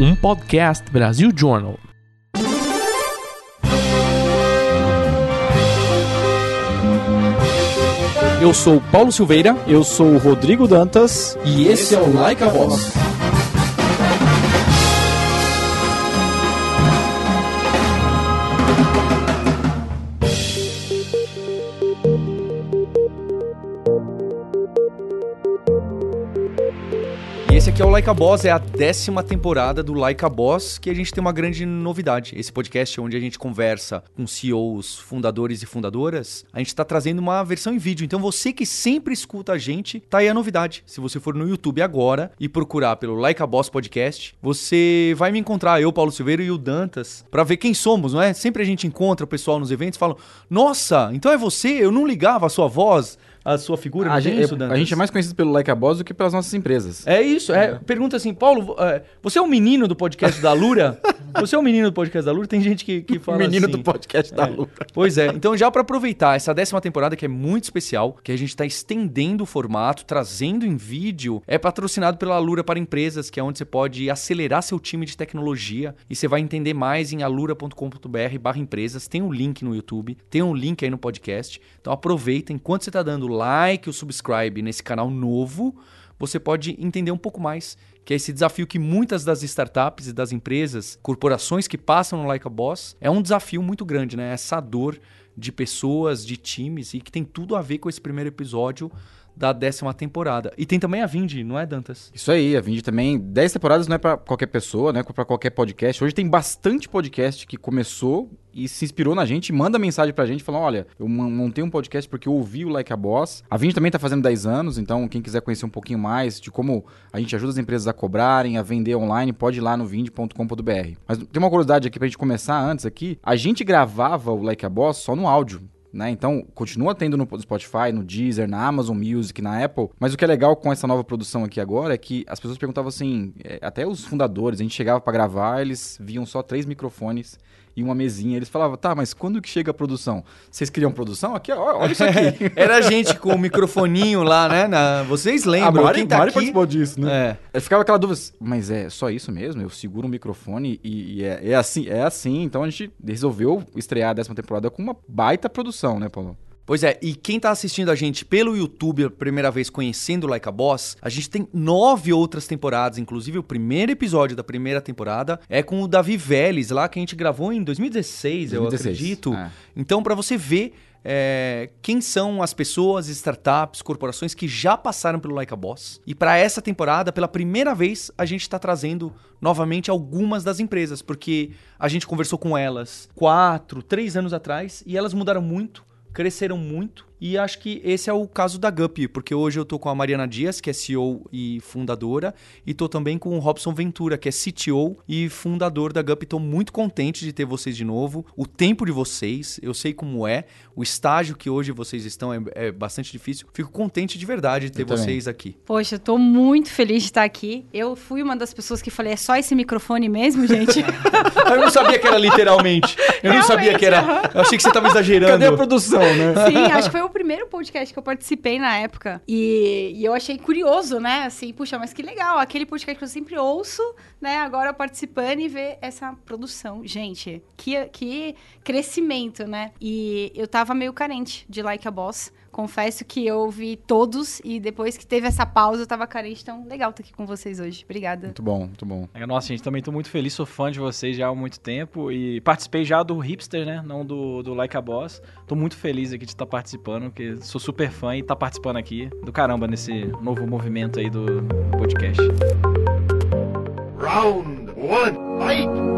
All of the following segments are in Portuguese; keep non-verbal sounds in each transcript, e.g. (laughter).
um podcast Brasil Journal. Eu sou Paulo Silveira. Eu sou o Rodrigo Dantas. E esse é o Like a Boss. Aqui é o Like a Boss, é a décima temporada do Like a Boss, que a gente tem uma grande novidade. Esse podcast onde a gente conversa com CEOs, fundadores e fundadoras, a gente está trazendo uma versão em vídeo. Então você que sempre escuta a gente, tá aí a novidade. Se você for no YouTube agora e procurar pelo Like a Boss Podcast, você vai me encontrar, eu, Paulo Silveira e o Dantas, para ver quem somos, não é? Sempre a gente encontra o pessoal nos eventos e fala: Nossa, então é você? Eu não ligava a sua voz a sua figura. A, gente, isso, a gente é mais conhecido pelo Like a Boss do que pelas nossas empresas. É isso. É. Pergunta assim, Paulo, é, você é o menino do podcast da Lura? (laughs) você é o menino do podcast da Lura? Tem gente que, que fala menino assim. do podcast da É. Lura. Pois é. Então, já para aproveitar essa décima temporada, que é muito especial, que a gente está estendendo o formato, trazendo em vídeo, é patrocinado pela Alura para Empresas, que é onde você pode acelerar seu time de tecnologia e você vai entender mais em alura.com.br barra empresas. Tem um link no YouTube, tem um link aí no podcast. Então aproveita, enquanto você está dando like ou subscribe nesse canal novo, você pode entender um pouco mais que é esse desafio que muitas das startups e das empresas, corporações que passam no Like a Boss, é um desafio muito grande, né? Essa dor de pessoas, de times e que tem tudo a ver com esse primeiro episódio da décima temporada. E tem também a Vindi, não é, Dantas? Isso aí, a Vind também. 10 temporadas não é pra qualquer pessoa, né? Pra qualquer podcast. Hoje tem bastante podcast que começou e se inspirou na gente, manda mensagem pra gente falando: olha, eu mon- montei um podcast porque eu ouvi o Like a Boss. A Vind também tá fazendo 10 anos, então quem quiser conhecer um pouquinho mais de como a gente ajuda as empresas a cobrarem, a vender online, pode ir lá no vind.com.br. Mas tem uma curiosidade aqui pra gente começar antes aqui. A gente gravava o Like a Boss só no áudio. Né? Então, continua tendo no Spotify, no Deezer, na Amazon Music, na Apple. Mas o que é legal com essa nova produção aqui agora é que as pessoas perguntavam assim, é, até os fundadores, a gente chegava pra gravar, eles viam só três microfones e uma mesinha. Eles falavam, tá, mas quando que chega a produção? Vocês queriam produção? Aqui, ó, olha isso aqui. (laughs) Era a gente com o microfoninho lá, né? Na- Vocês a lembram? Mari, Quem tá Mari aqui... participou disso, né? É. Ficava aquela dúvida, mas é só isso mesmo? Eu seguro o microfone e, e é, é assim, é assim. Então a gente resolveu estrear a décima temporada com uma baita produção, né, Paulo? Pois é, e quem tá assistindo a gente pelo YouTube a primeira vez conhecendo o Like a Boss, a gente tem nove outras temporadas, inclusive o primeiro episódio da primeira temporada é com o Davi Vélez, lá que a gente gravou em 2016, eu 2016, acredito. é. Então, pra você ver é, quem são as pessoas, startups, corporações que já passaram pelo Like a Boss. E pra essa temporada, pela primeira vez, a gente tá trazendo novamente algumas das empresas, porque a gente conversou com elas quatro, três anos atrás e elas mudaram muito cresceram muito e acho que esse é o caso da Gup, porque hoje eu tô com a Mariana Dias, que é CEO e fundadora, e tô também com o Robson Ventura, que é CTO e fundador da Gup. Tô muito contente de ter vocês de novo. O tempo de vocês, eu sei como é, o estágio que hoje vocês estão é, é bastante difícil. Fico contente de verdade de ter Eu também. vocês aqui. Poxa, eu tô muito feliz de estar aqui. Eu fui uma das pessoas que falei, é só esse microfone mesmo, gente? (laughs) Eu não sabia que era literalmente. Eu não sabia que era. Eu achei que você tava exagerando. Cadê a produção, né? Sim, acho que foi o primeiro podcast que eu participei na época. E, e eu achei curioso, né? Assim, puxa, mas que legal. Aquele podcast que eu sempre ouço, né? Agora participando e ver essa produção. Gente, que, que crescimento, né? E eu tava meio carente de Like a Boss. Confesso que eu ouvi todos e depois que teve essa pausa eu tava carente. Então, legal estar aqui com vocês hoje. Obrigada. Muito bom, muito bom. É, Nossa, gente, também tô muito feliz, sou fã de vocês já há muito tempo e participei já do Hipster, né? Não do, do Like a Boss. Tô muito feliz aqui de estar participando, porque sou super fã e tá participando aqui do caramba nesse novo movimento aí do podcast. Round one, fight!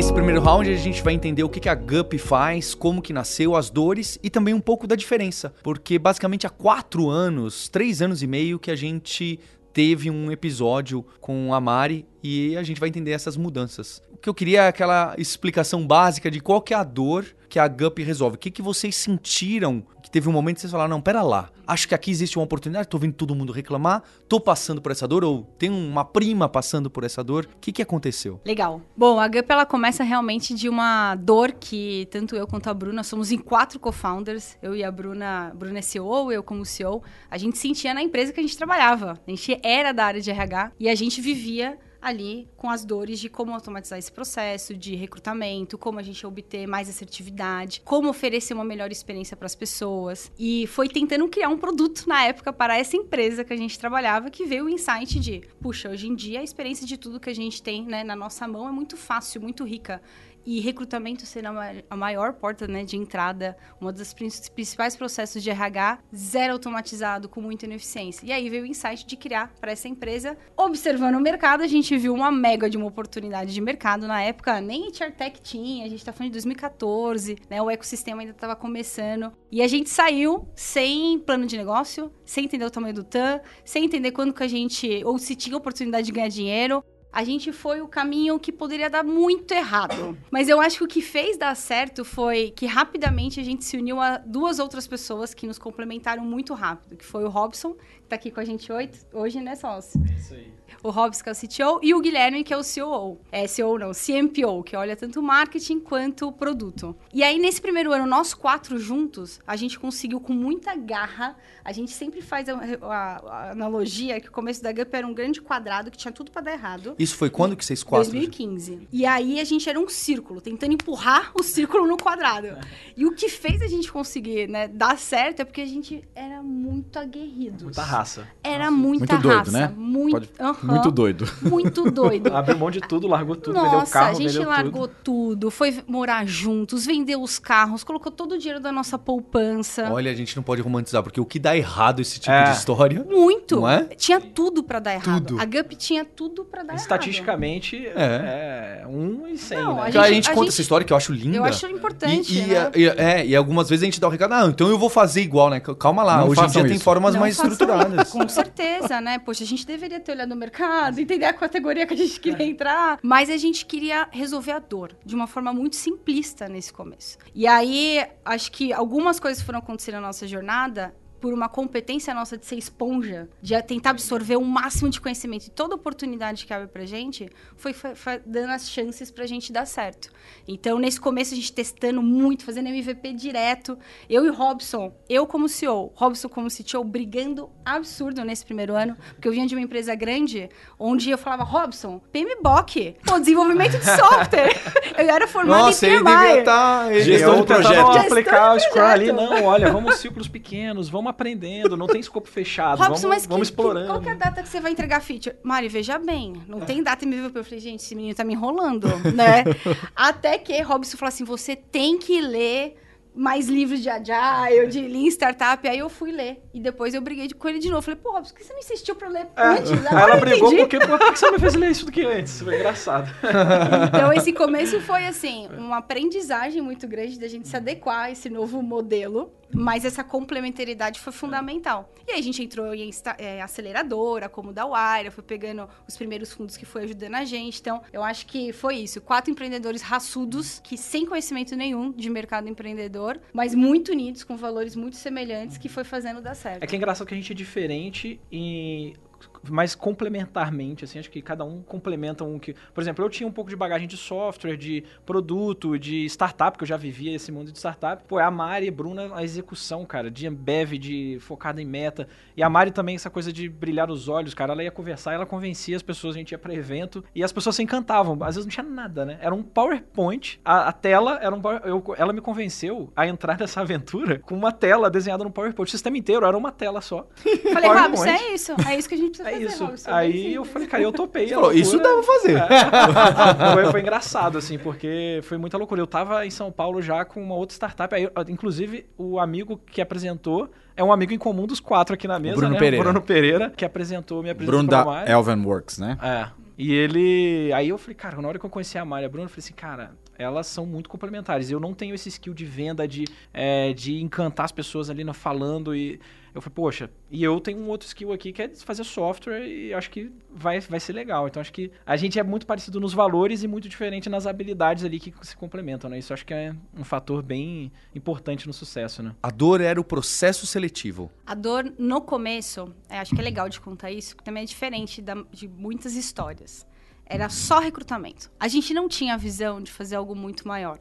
Nesse primeiro round a gente vai entender o que a Gup faz, como que nasceu, as dores e também um pouco da diferença. Porque basicamente há quatro anos, três anos e meio que a gente teve um episódio com a Mari e a gente vai entender essas mudanças. que eu queria é aquela explicação básica de qual que é a dor que a GUP resolve. O que, que vocês sentiram que teve um momento que vocês falaram, não, pera lá, acho que aqui existe uma oportunidade, tô vendo todo mundo reclamar, tô passando por essa dor, ou tem uma prima passando por essa dor. O que, que aconteceu? Legal. Bom, a GUP ela começa realmente de uma dor que tanto eu quanto a Bruna somos em quatro co-founders. Eu e a Bruna, a Bruna é CEO, eu como CEO. A gente sentia na empresa que a gente trabalhava. A gente era da área de RH e a gente vivia ali com as dores de como automatizar esse processo de recrutamento, como a gente obter mais assertividade, como oferecer uma melhor experiência para as pessoas. E foi tentando criar um produto na época para essa empresa que a gente trabalhava que veio o insight de, puxa, hoje em dia a experiência de tudo que a gente tem né, na nossa mão é muito fácil, muito rica e recrutamento sendo a ma- a maior porta né, de entrada, um dos prin- principais processos de RH, zero automatizado, com muita ineficiência. E aí veio o insight de criar para essa empresa. Observando o mercado, a gente viu uma mega de uma oportunidade de mercado. Na época, nem HR Tech tinha, a gente está falando de 2014, né, o ecossistema ainda estava começando. E a gente saiu sem plano de negócio, sem entender o tamanho do TAM, sem entender quando que a gente, ou se tinha oportunidade de ganhar dinheiro, a gente foi o caminho que poderia dar muito errado. Mas eu acho que o que fez dar certo foi que rapidamente a gente se uniu a duas outras pessoas que nos complementaram muito rápido, que foi o Robson, tá aqui com a gente hoje, hoje né, sócio? Isso aí. O Robson, que é o CTO, e o Guilherme, que é o COO. É, COO não, CMPO, que olha tanto marketing quanto o produto. E aí, nesse primeiro ano, nós quatro juntos, a gente conseguiu com muita garra. A gente sempre faz a, a- a analogia que o começo da Gup era um grande quadrado que tinha tudo para dar errado. Isso foi quando que vocês quatro... 2015. E aí a gente era um círculo, tentando empurrar o círculo no quadrado. E o que fez a gente conseguir, né, dar certo é porque a gente era muito aguerrido. Muita raça. Era muita Muito doido, raça. né? Muito, Pode- aham, Muito doido. muito doido. (laughs) Abriu mão de tudo, largou tudo, vendeu o Nossa, carro, a gente vendeu largou tudo. tudo. foi morar juntos, vendeu os carros, colocou todo o dinheiro da nossa poupança. Olha, a gente não pode romantizar, porque o que dá errado esse tipo É. de história... Muito. Não é? Tinha tudo pra dar errado. Tudo. A Gup tinha tudo pra dar errado. Estatisticamente, é. um em cem, Não, né? a a gente- gente a conta gente- essa história que eu acho linda. Eu acho importante, E, e, né? e- é, e algumas vezes a gente dá o recado, ah, então eu vou fazer igual, né? Calma lá, Não hoje em dia tem isso. formas Não mais façam- estruturadas. Com certeza, né? Poxa, a gente deveria ter olhado o mercado, entender a categoria que a gente queria entrar. Mas a gente queria resolver a dor de uma forma muito simplista nesse começo. E aí, acho que algumas coisas foram acontecendo na nossa jornada por uma competência nossa de ser esponja, de tentar absorver o máximo de conhecimento e toda oportunidade que abre pra gente, foi, foi- foi dando as chances pra gente dar certo. Então, nesse começo, a gente testando muito, fazendo MVP direto. Eu e Robson, eu como CEO, Robson como CTO, brigando absurdo nesse primeiro ano, porque eu vinha de uma empresa grande, onde eu falava, Robson, PMBOK, pô, desenvolvimento de software. (laughs) eu era formada Nossa, em ele devia PMI. estar... E Gestão eu de projeto. Gestão aplicar o Scrum ali, não, olha, vamos ciclos pequenos, vamos aprendendo, não tem escopo fechado, Robson, vamos, mas que- vamos que- explorando. qual que é a data que você vai entregar feature? Mari, veja bem, não tem data MVP. Eu falei, gente, esse menino tá me enrolando, (laughs) né? Até que Robson falou assim, você tem que ler mais livros de Agile, de Lean Startup. Aí eu fui ler. E depois eu briguei com ele de novo. Falei, pô, Robson, por que você não insistiu pra eu ler É, antes? Agora ela brigou porque, por que você me fez ler isso do que antes? Foi engraçado. (laughs) Então, esse começo foi, assim, uma aprendizagem muito grande da gente se adequar a esse novo modelo. Mas essa complementaridade foi fundamental. E aí a gente entrou em é, aceleradora, como da Wire, foi pegando os primeiros fundos que foi ajudando a gente. Então, eu acho que foi isso. Quatro empreendedores raçudos, que sem conhecimento nenhum de mercado empreendedor, mas muito unidos, com valores muito semelhantes, que foi fazendo dar certo. É que é engraçado que a gente é diferente e mas complementarmente, assim, acho que cada um complementa um que, por exemplo, eu tinha um pouco de bagagem de software, de produto, de startup, que eu já vivia esse mundo de startup. Pô, é a Mari e Bruna a execução, cara, de Ambev, de focada em meta. E a Mari também essa coisa de brilhar os olhos, cara, ela ia conversar, ela convencia as pessoas, a gente ia para evento e as pessoas se encantavam. Às vezes não tinha nada, né? Era um PowerPoint, a, a tela era um eu, ela me convenceu a entrar nessa aventura com uma tela desenhada no PowerPoint. O sistema inteiro era uma tela só. Falei, PowerPoint. Robson, é isso. É isso que a gente precisa fazer, isso. Robson. Aí eu simples. falei, cara, eu topei. Falou, isso dá pra fazer. É. foi, foi engraçado, assim, porque foi muita loucura. Eu tava em São Paulo já com uma outra startup. Aí, inclusive, o amigo que apresentou é um amigo em comum dos quatro aqui na mesa, Bruno né? Pereira. Bruno Pereira, que apresentou, me apresentou Bruno da. Elven Works, né? É. E ele. Aí eu falei, cara, na hora que eu conheci a Mari e a Bruna, eu falei assim, cara, elas são muito complementares. Eu não tenho esse skill de venda, de, é, de encantar as pessoas ali falando. E Eu falei, poxa, e eu tenho um outro skill aqui que é fazer software e acho que vai, vai ser legal. Então acho que a gente é muito parecido nos valores e muito diferente nas habilidades ali que se complementam, né? Isso acho que é um fator bem importante no sucesso, né? A dor era o processo seletivo. A dor no começo, é, acho que é legal de contar isso, porque também é diferente da- de muitas histórias. Era só recrutamento. A gente não tinha a visão de fazer algo muito maior.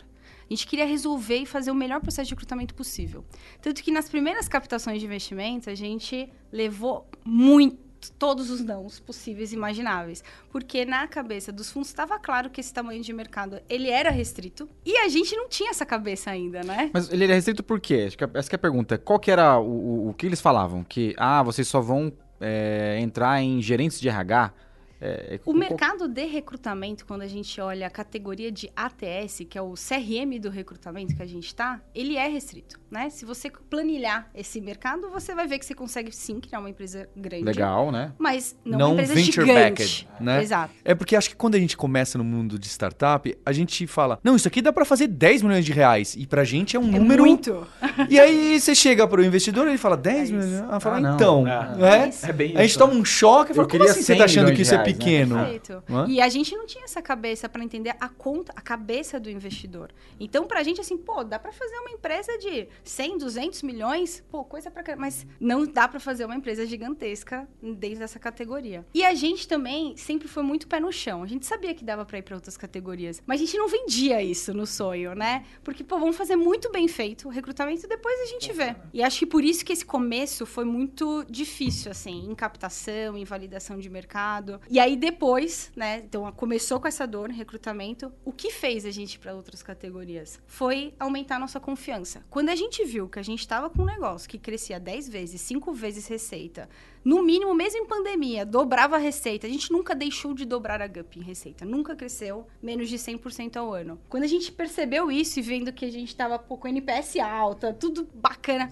A gente queria resolver e fazer o melhor processo de recrutamento possível. Tanto que nas primeiras captações de investimento, a gente levou muito todos os nãos possíveis e imagináveis. Porque na cabeça dos fundos estava claro que esse tamanho de mercado, ele era restrito. E a gente não tinha essa cabeça ainda, né? Mas ele era restrito por quê? Acho que essa que é a pergunta. Qual que era o, o, o que eles falavam? Que, ah, vocês só vão é, entrar em gerentes de RH? É, O qual- mercado de recrutamento, quando a gente olha a categoria de ATS, que é o CRM do recrutamento que a gente está, ele é restrito, né? Se você planilhar esse mercado, você vai ver que você consegue sim criar uma empresa grande. Legal, né? Mas não, Não uma empresa venture gigante. backed, né? Exato. É porque acho que quando a gente começa no mundo de startup, a gente fala, não, isso aqui dá pra fazer 10 milhões de reais. E pra gente é um É número... muito. E aí você chega pro investidor e ele fala, 10 É milhões? Ela fala, Ah, não. então, É. é. É bem A gente toma um choque e fala, Eu como queria assim você 100 tá achando que isso é né? pequeno? Perfeito. Hã? E a gente não tinha essa cabeça para entender a conta, a cabeça do investidor. Então, pra gente, assim, pô, dá pra fazer uma empresa de 100, 200 milhões, pô, coisa pra caramba. Mas não dá pra fazer uma empresa gigantesca dentro dessa categoria. E a gente também sempre foi muito pé no chão. A gente sabia que dava pra ir pra outras categorias, mas a gente não vendia isso no sonho, né? Porque, pô, vamos fazer muito bem feito o recrutamento e depois a gente vê. E acho que por isso que esse começo foi muito difícil, assim, em captação, em validação de mercado. E aí depois, né, então começou com essa dor recrutamento. O que fez a gente para outras categorias? Foi aumentar a nossa confiança. Quando a gente viu que a gente estava com um negócio que crescia 10 vezes, 5 vezes receita, no mínimo, mesmo em pandemia, dobrava a receita. A gente nunca deixou de dobrar a GUP em receita. Nunca cresceu menos de 100% ao ano. Quando a gente percebeu isso e vendo que a gente estava com NPS alta, tudo bacana,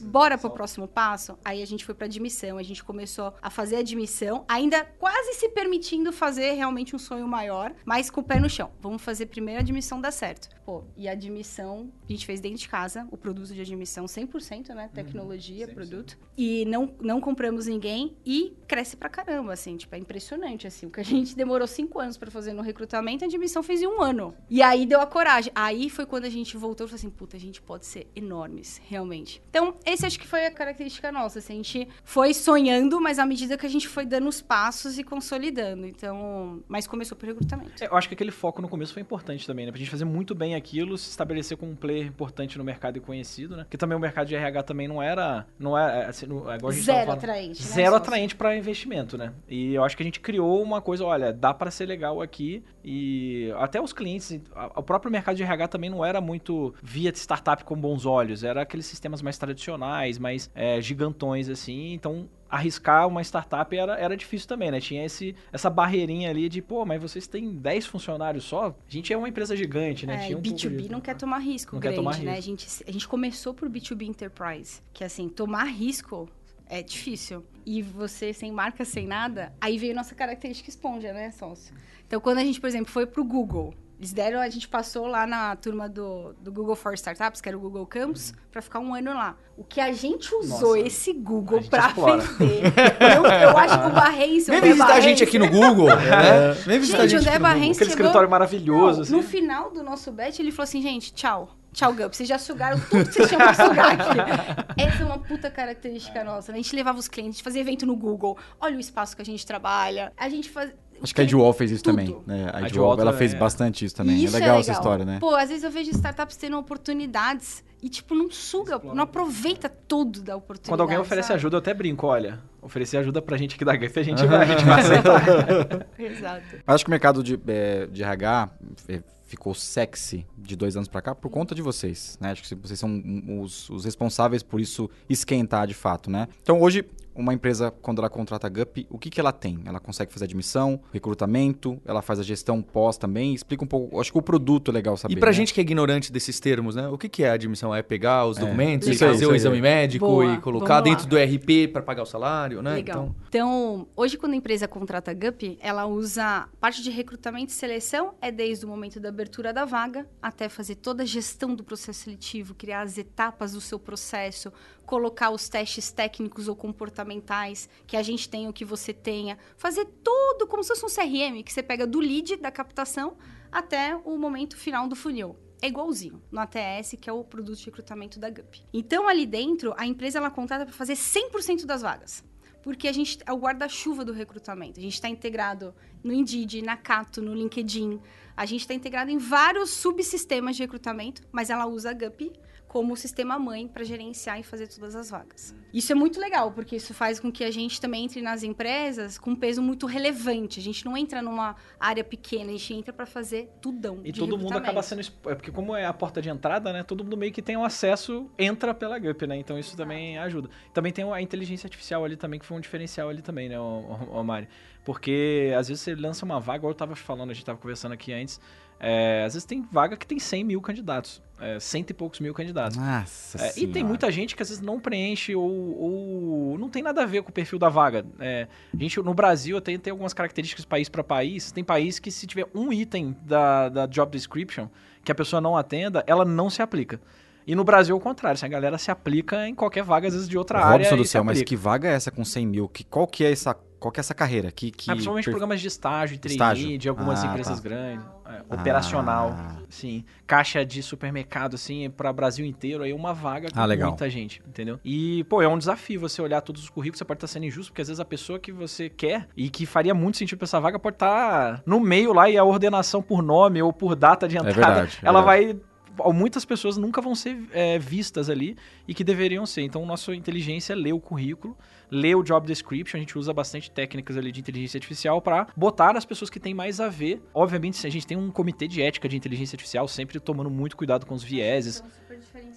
bora pro próximo passo? Aí a gente foi pra admissão, a gente começou a fazer admissão, ainda quase se permitindo fazer realmente um sonho maior, mas com o pé no chão. Vamos fazer primeiro a admissão dar certo. Pô, e a admissão, a gente fez dentro de casa, o produto de admissão 100%, né? Tecnologia, produto. E não, não compramos ninguém e cresce pra caramba, assim, tipo, é impressionante, assim. O que a gente demorou cinco anos pra fazer no recrutamento, a admissão fez em um ano. E aí deu a coragem. Aí foi quando a gente voltou e falou assim, puta, a gente pode ser enormes, realmente. Então, esse acho que foi a característica nossa, assim, a gente foi sonhando, mas à medida que a gente foi dando os passos e consolidando. Então, mas começou por recrutamento. É, Eu acho que aquele foco no começo foi importante também, né? Pra gente fazer muito bem aquilo, se estabelecer como um player importante no mercado e conhecido, né? Porque também o mercado de RH também não era. Não é, assim, não, igual a gente Zero falando. Atraente, né, Zero atraente para investimento, né? E eu acho que a gente criou uma coisa, olha, dá para ser legal aqui e até os clientes, a- o próprio mercado de RH também não era muito via startup com bons olhos, era aqueles sistemas mais tradicionais, mais é, gigantões assim, então arriscar uma startup era, era difícil também, né? Tinha esse, essa barreirinha ali de, pô, mas vocês têm 10 funcionários só? A gente é uma empresa gigante, né? É, Tinha um pouco B2B disso. não quer tomar risco Não quer grande, tomar né? A risco. gente, a gente começou por B2B Enterprise, que assim, tomar risco é difícil. E você sem marca, sem nada, aí veio nossa característica esponja, né, sócio? Então, quando a gente, por exemplo, foi pro Google, eles deram, a gente passou lá na turma do, do Google for Startups, que era o Google Campus, pra ficar um ano lá. O que a gente usou Nossa, esse a Google explora. vender. Eu, eu acho que o Barrense... Vem o visitar a gente aqui no Google, (laughs) né? Vem visitar a Gente, o gente no Google. Barrense Aquele chegou- escritório maravilhoso, Não, assim. No final do nosso bet, ele falou assim, gente, tchau. Tchau, Gup. Vocês já sugaram tudo que vocês tinham pra sugar aqui. (laughs) Essa é uma puta característica nossa. né? A gente levava os clientes, fazia evento no Google. Olha o espaço que a gente trabalha. A gente faz... Acho que a Edwall fez isso Tudo. também. Né? A A Edwall, ela fez é. bastante isso também. E isso é legal essa história, né? Pô, às vezes eu vejo startups tendo oportunidades e, tipo, não suga, não aproveita tudo da oportunidade. Quando alguém oferece sabe? ajuda, eu até brinco, olha, oferecer ajuda pra gente aqui da GF, a gente (laughs) vai, a gente vai aceitar. (laughs) Exato. Mas acho que o mercado de, é, de RH é, ficou sexy de dois anos pra cá por conta de vocês, né? Acho que vocês são os, os responsáveis por isso esquentar de fato, né? Então hoje, uma empresa, quando ela contrata a GUP, o que, que ela tem? Ela consegue fazer admissão, recrutamento, ela faz a gestão pós também. Explica um pouco. Acho que o produto é legal saber. E pra né? gente que é ignorante desses termos, né? O que, que é admissão? É pegar os documentos e Isso aí, fazer o exame médico Boa, e colocar dentro do RP pra pagar o salário, né? Legal. Então... hoje quando a empresa contrata a GUP, ela usa parte de recrutamento e seleção, é desde o momento da abertura da vaga até fazer toda a gestão do processo seletivo, criar as etapas do seu processo, colocar os testes técnicos ou comportamentais que a gente tem ou que você tenha, fazer tudo como se fosse um CRM, que você pega do lead da captação até o momento final do funil. É igualzinho no ATS, que é o produto de recrutamento da GUP. Então, ali dentro, a empresa ela contrata para fazer 100% das vagas. Porque a gente é o guarda-chuva do recrutamento. A gente está integrado no Indeed, na Cato, no LinkedIn. A gente está integrado em vários subsistemas de recrutamento, mas ela usa a GUP como sistema mãe para gerenciar e fazer todas as vagas. Isso é muito legal, porque isso faz com que a gente também entre nas empresas com um peso muito relevante. A gente não entra numa área pequena, a gente entra para fazer tudão. E de todo mundo acaba sendo. É porque, como é a porta de entrada, né? Todo mundo meio que tem um acesso, entra pela GUP, né? Então isso também ajuda. Também tem a inteligência artificial ali também, que foi um diferencial ali também, né, o, o, o Mari? Porque às vezes você lança uma vaga, igual eu tava falando, a gente tava conversando aqui antes. é, às vezes tem vaga que tem 100 mil candidatos. É, cento e poucos mil candidatos. Nossa É, e tem muita gente que às vezes não preenche ou, ou não tem nada a ver com o perfil da vaga. É, a gente, no Brasil, tem, tem algumas características país para país. Tem país que se tiver um item da, da job description que a pessoa não atenda, ela não se aplica. E no Brasil, é o contrário. Se a galera se aplica em qualquer vaga, às vezes de outra área. Robson do céu, mas que vaga é essa com 100 mil? Que, qual que é essa, qual que é essa carreira? Que, que Ah, principalmente per- programas de estágio, trainee, Estágio. de algumas Ah, empresas tá. grandes, é, operacional, Ah. sim, caixa de supermercado, assim, para Brasil inteiro, aí uma vaga com Ah, muita gente, entendeu? E, pô, é um desafio você olhar todos os currículos, você pode estar sendo injusto, porque às vezes a pessoa que você quer e que faria muito sentido pra essa vaga pode estar no meio lá e a ordenação por nome ou por data de entrada, verdade, é ela verdade. vai muitas pessoas nunca vão ser é, vistas ali e que deveriam ser. Então, nossa inteligência ler o currículo, ler o job description. A gente usa bastante técnicas ali de inteligência artificial para botar as pessoas que têm mais a ver. Obviamente, a gente tem um comitê de ética de inteligência artificial, sempre tomando muito cuidado com os vieses.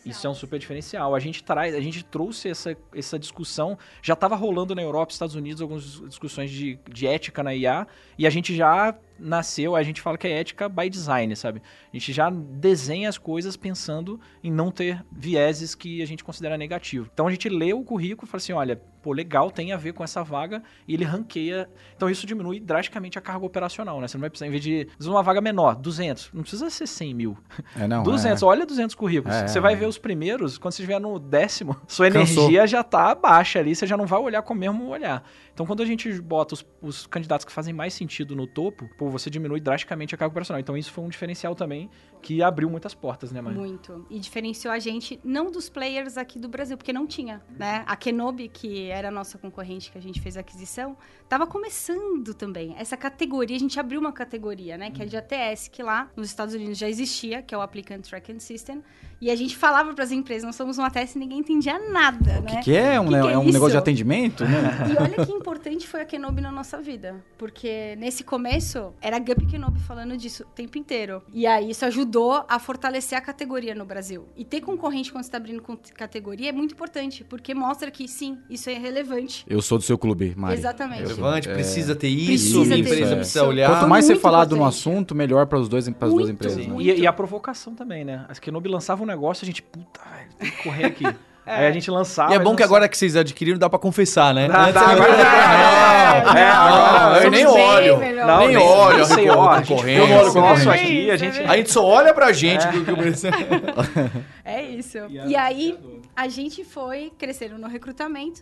Isso é um super diferencial. A gente traz, a gente trouxe essa, essa discussão, já estava rolando na Europa, Estados Unidos, algumas discussões de, de ética na IA, e a gente já nasceu, a gente fala que é ética by design, sabe? A gente já desenha as coisas pensando em não ter vieses que a gente considera negativo. Então a gente lê o currículo e fala assim, olha, pô, legal, tem a ver com essa vaga, e ele ranqueia. Então isso diminui drasticamente a carga operacional, né? Você não vai precisar, em vez de, uma vaga menor, 200, não precisa ser 100 mil. É, não, 200, (laughs) é. olha 200 currículos. É, você é, vai é. ver os primeiros, quando você estiver no décimo, (laughs) sua Cansou. energia já tá baixa ali, você já não vai olhar com o mesmo olhar. Então, quando a gente bota os, os candidatos que fazem mais sentido no topo, pô, você diminui drasticamente a carga operacional. Então, isso foi um diferencial também que abriu muitas portas, né, mãe? Muito. E diferenciou a gente, não dos players aqui do Brasil, porque não tinha, né? A Kenobi, que era a nossa concorrente que a gente fez a aquisição, estava começando também. Essa categoria, a gente abriu uma categoria, né? Que é de ATS, que lá nos Estados Unidos já existia, que é o Applicant Tracking System. E a gente falava para as empresas, nós somos um ATS e ninguém entendia nada, O né? que, que é? Um, Que que é é um isso? negócio de atendimento, né? E olha que importante foi a Kenobi na nossa vida. Porque nesse começo, era a Gup Kenobi falando disso o tempo inteiro. E aí isso ajudou a fortalecer a categoria no Brasil. E ter concorrente quando você está abrindo com- categoria é muito importante. Porque mostra que sim, isso é relevante. Eu sou do seu clube, Mari. Exatamente. Relevante, é, precisa ter isso, Precisa minha ter empresa isso. precisa olhar. Quanto mais você muito falado no importante. assunto, melhor para as duas, Muito, empresas. Sim, né? E, e a provocação também, né? As Kenobi lançava um negócio, a gente, puta, velho, tem que correr aqui. (laughs) Aí a gente lançava. E é bom que lançava. agora que vocês adquiriram, dá pra confessar, né? Dá, Antes dá, agora dá. É, É, agora eu nem olho. melhor. Não, nem nem olho a sei, ó, a gente concorrência. eu olho o nosso aqui, a é gente... A gente só olha pra gente. que- que- (laughs) É isso. E E, aí, a gente foi crescendo no recrutamento.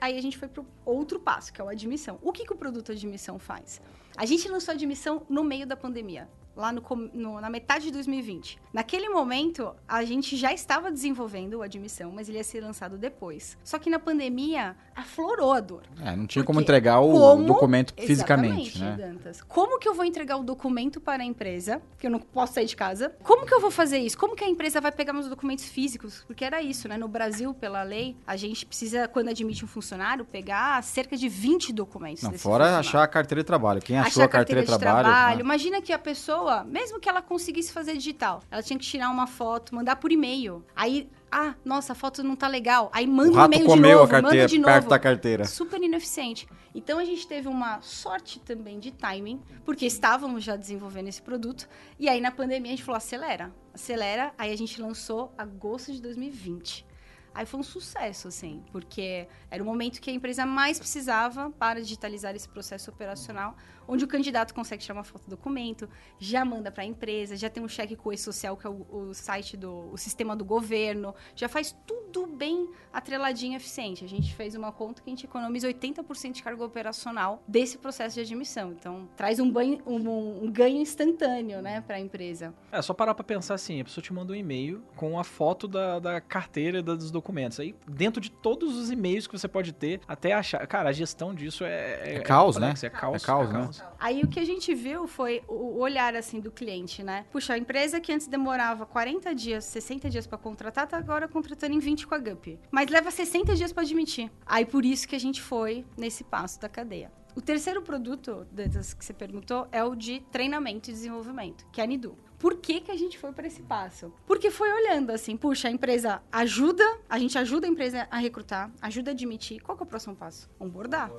Aí a gente foi pro outro passo, que é o admissão. O que, que o produto admissão faz? A gente lançou a admissão no meio da pandemia, lá no, no- na metade de 2020. Naquele momento, a gente já estava desenvolvendo o admissão, mas ele ia ser lançado depois. Só que na pandemia, aflorou a dor. É, não tinha como entregar o Como- documento fisicamente, Exatamente, né? Dantas. Como que eu vou entregar o documento para a empresa, que eu não posso sair de casa? Como que eu vou fazer isso? Como que a empresa vai pegar meus documentos físicos? Porque era isso, né? No Brasil, pela lei, a gente precisa, quando admite um funcionário, pegar cerca de 20 documentos Não, fora achar a carteira de trabalho. Quem achou Achar a carteira, de trabalho. né? Imagina que a pessoa, mesmo que ela conseguisse fazer digital, ela tinha que tirar uma foto, mandar por e-mail. Aí Ah, nossa, a foto não tá legal. Aí O manda um rato e-mail de novo, a carteira manda de novo. perto da carteira. Super ineficiente. Então a gente teve uma sorte também de timing, porque estávamos já desenvolvendo esse produto. E aí na pandemia a gente falou: acelera, acelera. Aí a gente lançou agosto de 2020. Aí foi um sucesso, assim, porque era o momento que a empresa mais precisava para digitalizar esse processo operacional, onde o candidato consegue tirar uma foto do documento, já manda para a empresa, já tem um cheque com o e-social, que é o, o site do o sistema do governo, já faz tudo bem atreladinho e eficiente. A gente fez uma conta que a gente economiza 80% de carga operacional desse processo de admissão. Então, traz um, banho, um, um ganho instantâneo, né, para a empresa. É, só parar pra pensar assim, a pessoa te manda um e-mail com a foto da, da carteira e dos documentos. Aí, dentro de todos os e-mails que você pode ter, até achar... Cara, a gestão disso é... É caos, né? complexo, É caos. É caos, né? Aí o que a gente viu foi o olhar assim do cliente, né? Puxa, a empresa que antes demorava 40 dias, 60 dias para contratar, tá agora contratando em 20 com a Gup. Mas leva 60 dias para admitir. Aí por isso que a gente foi nesse passo da cadeia. O terceiro produto que você perguntou é o de treinamento e desenvolvimento, que é a Nidu. Por que, que a gente foi para esse passo? Porque foi olhando assim, puxa, a empresa ajuda, a gente ajuda a empresa a recrutar, ajuda a admitir. Qual que é o próximo passo? Onboardar.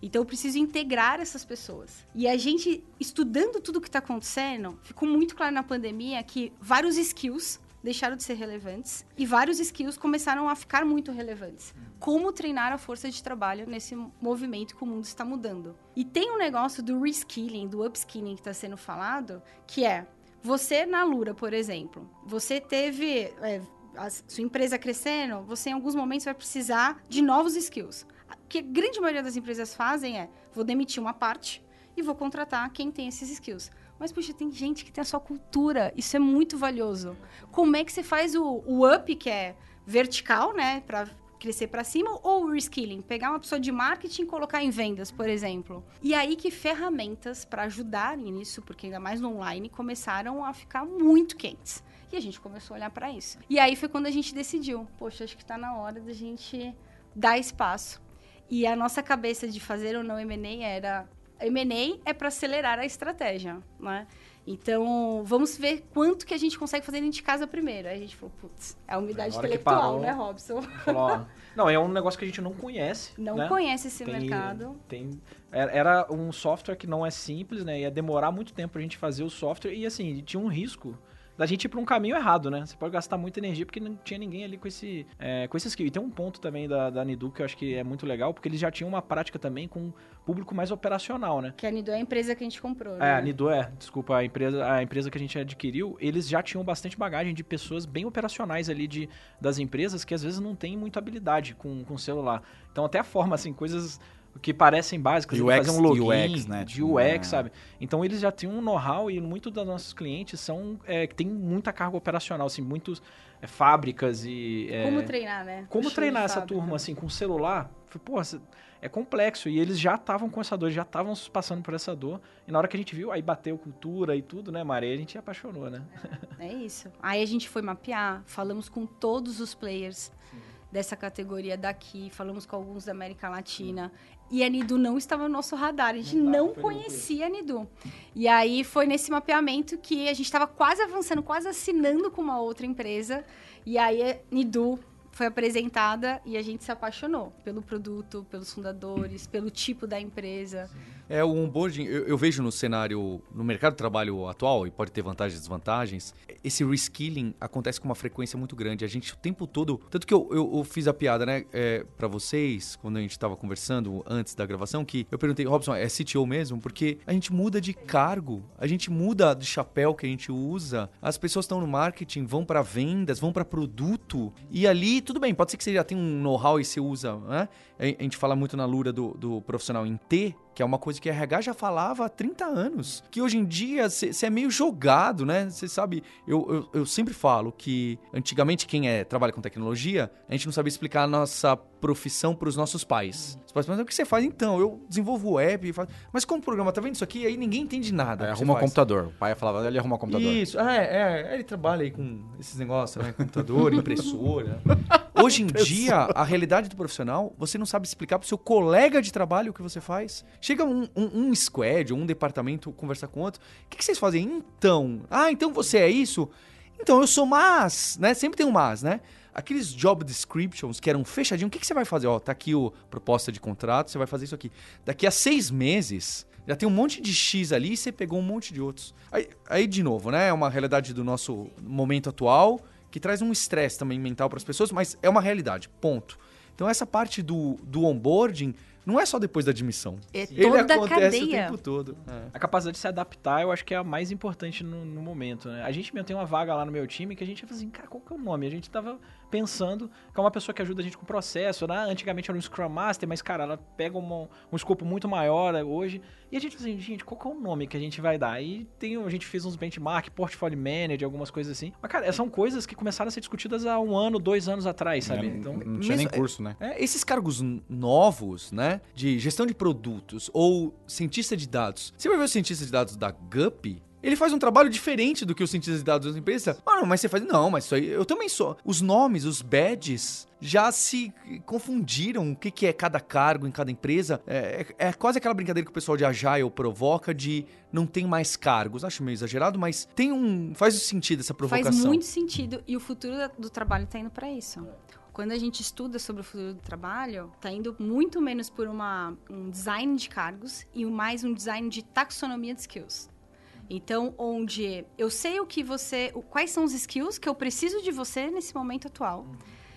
Então eu preciso integrar essas pessoas. E a gente, estudando tudo que está acontecendo, ficou muito claro na pandemia que vários skills deixaram de ser relevantes e vários skills começaram a ficar muito relevantes. Como treinar a força de trabalho nesse movimento que o mundo está mudando. E tem um negócio do reskilling, do upskilling que está sendo falado, que é você na Lura, por exemplo, você teve é, a sua empresa crescendo, você em alguns momentos vai precisar de novos skills. O que a grande maioria das empresas fazem é, vou demitir uma parte e vou contratar quem tem esses skills. Mas, puxa, tem gente que tem a sua cultura, isso é muito valioso. Como é que você faz o, o up, que é vertical, né, crescer para cima, ou reskilling, pegar uma pessoa de marketing e colocar em vendas, por exemplo. E aí que ferramentas para ajudarem nisso, porque ainda mais no online, começaram a ficar muito quentes. E a gente começou a olhar para isso. E aí foi quando a gente decidiu, poxa, acho que está na hora da gente dar espaço. E a nossa cabeça de fazer ou não M&A era M&A é para acelerar a estratégia, né? Então, vamos ver quanto que a gente consegue fazer dentro de casa primeiro. Aí a gente falou, putz, é a umidade intelectual, parou, né, Robson? Falou, ó, (laughs) não, é um negócio que a gente não conhece. Não né? conhece esse Tem- mercado. Tem, era era um software que não é simples, né? Ia demorar muito tempo pra gente fazer o software e assim, tinha um risco da gente ir pra um caminho errado, né? Você pode gastar muita energia porque não tinha ninguém ali com esse, é, com esse skill. E tem um ponto também da, da Nidu que eu acho que é muito legal, porque eles já tinham uma prática também com público mais operacional, né? Que a Nido é a empresa que a gente comprou, É, né? a Nidu é, desculpa, a empresa, a empresa que a gente adquiriu, eles já tinham bastante bagagem de pessoas bem operacionais ali de, das empresas que às vezes não têm muita habilidade com, com celular. Então até a forma, assim, coisas que parecem básicas, de UX, fazer um login, UX, né? de Tipo, UX, é. sabe? Então eles já têm um know-how e muitos dos nossos clientes são é, que tem muita carga operacional, assim, muitos é, fábricas e... é, Como treinar, né? como Puxando treinar essa fábrica. turma assim com celular? Pô, é complexo e eles já estavam com essa dor, já estavam passando por essa dor. E na hora que a gente viu, aí bateu cultura e tudo, né, Maria? A gente apaixonou, né? É isso. Aí a gente foi mapear, falamos com todos os players dessa categoria daqui, falamos com alguns da América Latina. E a Nidu não estava no nosso radar, a gente não, conhecia a Nidu. E aí foi nesse mapeamento que a gente estava quase avançando, quase assinando com uma outra empresa. E aí a Nidu foi apresentada e a gente se apaixonou pelo produto, pelos fundadores, pelo tipo da empresa. É, o onboarding, eu, eu vejo no cenário, no mercado de trabalho atual, e pode ter vantagens e desvantagens, esse reskilling acontece com uma frequência muito grande. A gente o tempo todo. Tanto que eu, eu, eu fiz a piada, né, é, para vocês, quando a gente tava conversando antes da gravação, que eu perguntei, Robson, é CTO mesmo? Porque a gente muda de cargo, a gente muda de chapéu que a gente usa, as pessoas estão no marketing, vão para vendas, vão para produto, e ali, tudo bem, pode ser que você já tenha um know-how e você usa, né? A gente fala muito na Lura do, do profissional em T, que é uma coisa que a RH já falava há 30 anos. Que hoje em dia você é meio jogado, né? Você sabe, eu, eu, eu sempre falo que antigamente quem é, trabalha com tecnologia, a gente não sabia explicar a nossa profissão para os nossos pais. Os pais falam, o que você faz então? Eu desenvolvo o app, faço... mas como programa, tá vendo isso aqui? Aí ninguém entende nada. É, arruma faz. computador. O pai falava, ele arruma o computador. Isso, é, é, ele trabalha aí com esses negócios, né? Computador, (laughs) impressora. Hoje em (laughs) dia, a realidade do profissional, você não sabe explicar pro seu colega de trabalho o que você faz. Chega um, um, um squad ou um departamento conversar com outro. O que, que vocês fazem? Então. Ah, então você é isso? Então, eu sou mas, né? Sempre tem um mas, né? aqueles job descriptions que eram fechadinhos, o que, que você vai fazer? Ó, tá aqui o proposta de contrato, você vai fazer isso aqui. Daqui a seis meses, já tem um monte de X ali e você pegou um monte de outros. Aí, aí de novo, né? É uma realidade do nosso momento atual que traz um estresse também mental para as pessoas, mas é uma realidade, ponto. Então essa parte do, do onboarding não é só depois da admissão. É Ele toda a acontece o cadeia. tempo todo. É. A capacidade de se adaptar, eu acho que é a mais importante no, no momento, né? A gente mesmo tem uma vaga lá no meu time que a gente ia fazer assim, cara, qual que é o nome? A gente tava pensando que é uma pessoa que ajuda a gente com o processo, né? Antigamente era um Scrum Master, mas, cara, ela pega uma- um escopo muito maior né, hoje. E a gente assim, gente, qual que é o nome que a gente vai dar? E tem, a gente fez uns benchmark, portfolio manager, algumas coisas assim. Mas, cara, são coisas que começaram a ser discutidas há um ano, dois anos atrás, sabe? É, Então, não tinha nem curso, né? É, esses cargos novos, né, de gestão de produtos ou cientista de dados. Você vai ver o cientista de dados da GUP, ele faz um trabalho diferente do que o cientista de dados das empresas. Ah, não, mas você faz. Não, mas isso aí. Eu também sou. Os nomes, os badges já se confundiram o que, que é cada cargo em cada empresa. É, é- é quase aquela brincadeira que o pessoal de Agile provoca de não tem mais cargos. Acho meio exagerado, mas tem um. Faz sentido essa provocação. Faz muito sentido. E o futuro da- do trabalho tá indo para isso. Quando a gente estuda sobre o futuro do trabalho, tá indo muito menos por uma, um design de cargos e mais um design de taxonomia de skills. Então, onde eu sei o que você. quais são os skills que eu preciso de você nesse momento atual.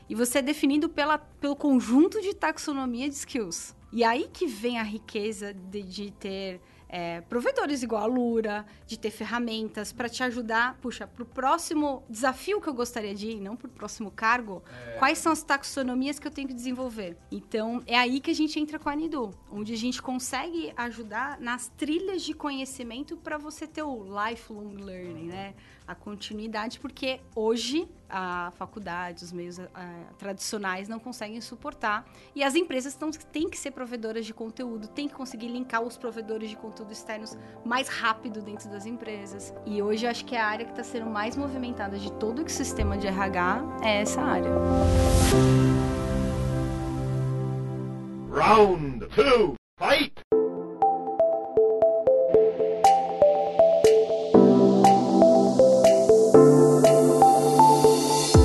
E você é definido pela, pelo conjunto de taxonomia de skills. E aí que vem a riqueza de, de ter é, provedores igual a Lura, de ter ferramentas para te ajudar, puxa, para o próximo desafio que eu gostaria de ir, não para o próximo cargo, quais são as taxonomias que eu tenho que desenvolver. Então, é aí que a gente entra com a Nidu, onde a gente consegue ajudar nas trilhas de conhecimento para você ter o lifelong learning, né? A continuidade, porque hoje a faculdade, os meios ah, tradicionais não conseguem suportar e as empresas tão, têm que ser provedoras de conteúdo, têm que conseguir linkar os provedores de conteúdo externos mais rápido dentro das empresas. E hoje eu acho que a área que está sendo mais movimentada de todo o ecossistema de RH é essa área. Round two, fight!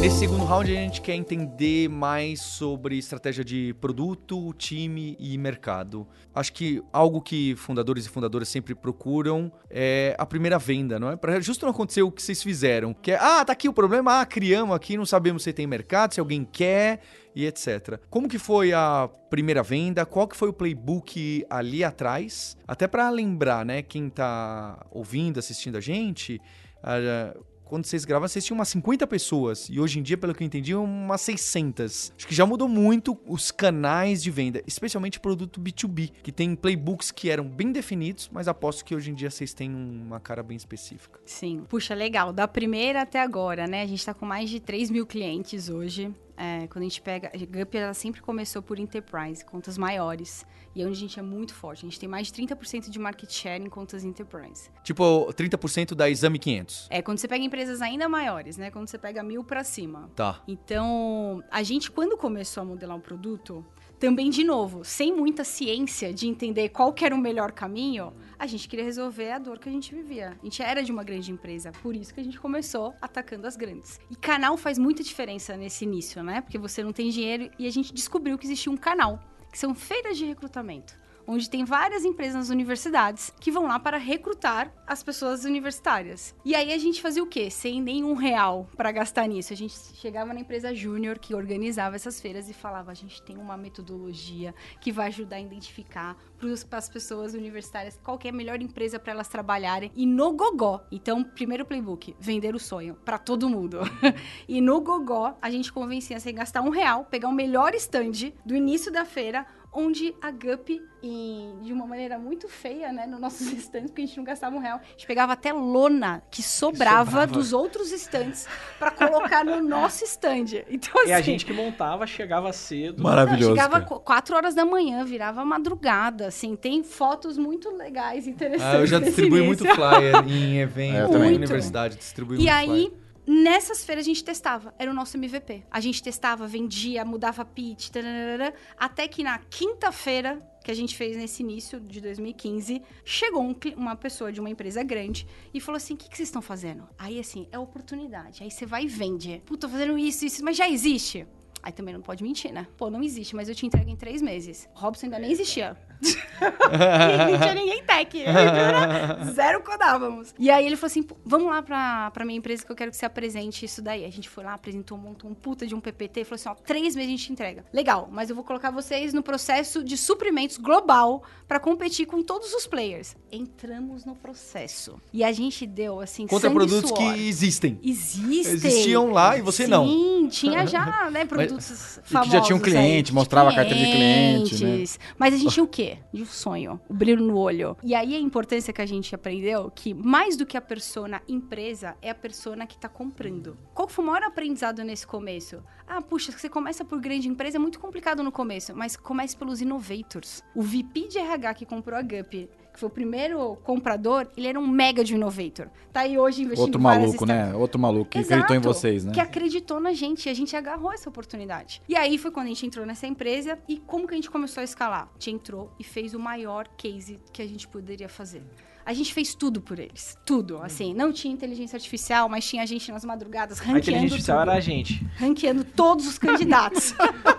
Nesse segundo round, a gente quer entender mais sobre estratégia de produto, time e mercado. Acho que algo que fundadores e fundadoras sempre procuram é a primeira venda, não é? Para justo não acontecer o que vocês fizeram, que é, ah, tá aqui o problema, ah, criamos aqui, não sabemos se tem mercado, se alguém quer e etc. Como que foi a primeira venda? Qual que foi o playbook ali atrás? Até para lembrar, né, quem tá ouvindo, assistindo a gente, ah, quando vocês gravam, vocês tinham umas 50 pessoas. E hoje em dia, pelo que eu entendi, umas 600. Acho que já mudou muito os canais de venda, especialmente produto B2B, que tem playbooks que eram bem definidos, mas aposto que hoje em dia vocês têm uma cara bem específica. Sim. Puxa, legal. Da primeira até agora, né? A gente tá com mais de 3 mil clientes hoje. É, quando a gente pega. A Gup ela sempre começou por enterprise, contas maiores. E é onde a gente é muito forte. A gente tem mais de 30% de market share em contas enterprise. Tipo, 30% da Exame 500. É quando você pega empresas ainda maiores, né? Quando você pega mil pra cima. Tá. Então, a gente, quando começou a modelar um produto, também, de novo, sem muita ciência de entender qual que era o melhor caminho, a gente queria resolver a dor que a gente vivia. A gente era de uma grande empresa, por isso que a gente começou atacando as grandes. E canal faz muita diferença nesse início, né? Porque você não tem dinheiro e a gente descobriu que existia um canal, que são feiras de recrutamento onde tem várias empresas nas universidades que vão lá para recrutar as pessoas universitárias. E aí a gente fazia o quê? Sem nenhum real para gastar nisso. A gente chegava na empresa júnior que organizava essas feiras e falava: a gente tem uma metodologia que vai ajudar a identificar para as pessoas universitárias qual é a melhor empresa para elas trabalharem. E no Gogó. Então, primeiro playbook: vender o sonho para todo mundo. (laughs) e no Gogó, a gente convencia sem gastar um real, pegar o melhor stand do início da feira onde a Gup, em- de uma maneira muito feia, né, nos nossos (laughs) stands, porque a gente não gastava um real, a gente pegava até lona que sobrava, sobrava. dos outros stands para colocar no (laughs) nosso stand. Então, assim, é a gente que montava, chegava cedo. Maravilhoso. não, chegava cara. qu- 4 horas da manhã, virava madrugada, assim, tem fotos muito legais, interessantes. Ah, eu já distribuí (laughs) muito flyer em evento, É, também. universidade, distribuí E muito aí, flyer. Nessas feiras a gente testava, era o nosso MVP. A gente testava, vendia, mudava pitch, tararara, até que na quinta-feira que a gente fez nesse início de 2015, chegou um uma pessoa de uma empresa grande e falou assim: o que, que vocês estão fazendo? Aí assim, é oportunidade. Aí você vai e vende. Puta, tô fazendo isso, isso, mas já existe. Aí também não pode mentir, né? Pô, não existe, mas eu te entrego em três meses. Robson ainda nem existia. (laughs) e não tinha ninguém tech. (laughs) Era Zero codávamos. E aí ele falou assim: "Pô, vamos lá pra, pra minha empresa que eu quero que você apresente isso daí. A gente foi lá, apresentou, montou um puta de um PPT e falou assim: ó, três meses a gente entrega. Legal, mas eu vou colocar vocês no processo de suprimentos global pra competir com todos os players. Entramos no processo. E a gente deu, assim, Contra produtos que existem. Existem. Existiam lá e você não. Sim, tinha já, né, (laughs) produtos E que famosos já tinha um cliente, aí, mostrava a carteira de cliente, né? clientes. Mas a gente tinha o quê? De um sonho, o brilho no olho. E aí a importância que a gente aprendeu que mais do que a persona empresa é a persona que tá comprando. Qual foi o maior aprendizado nesse começo? Ah, puxa, você começa por grande empresa, é muito complicado no começo, mas comece pelos innovators. O VP de RH que comprou a Gup, que foi o primeiro comprador, ele era um mega de innovator. Tá aí hoje investindo Outro maluco, né? Outro maluco que acreditou em Exato, vocês, né? Que acreditou na gente e a gente agarrou essa oportunidade. E aí foi quando a gente entrou nessa empresa e como que a gente começou a escalar? A gente entrou e fez o maior case que a gente poderia fazer. A gente fez tudo por eles. Tudo. Assim, não tinha inteligência artificial, mas tinha a gente nas madrugadas A ranqueando inteligência artificial tudo. era a gente. Ranqueando todos os candidatos. (laughs)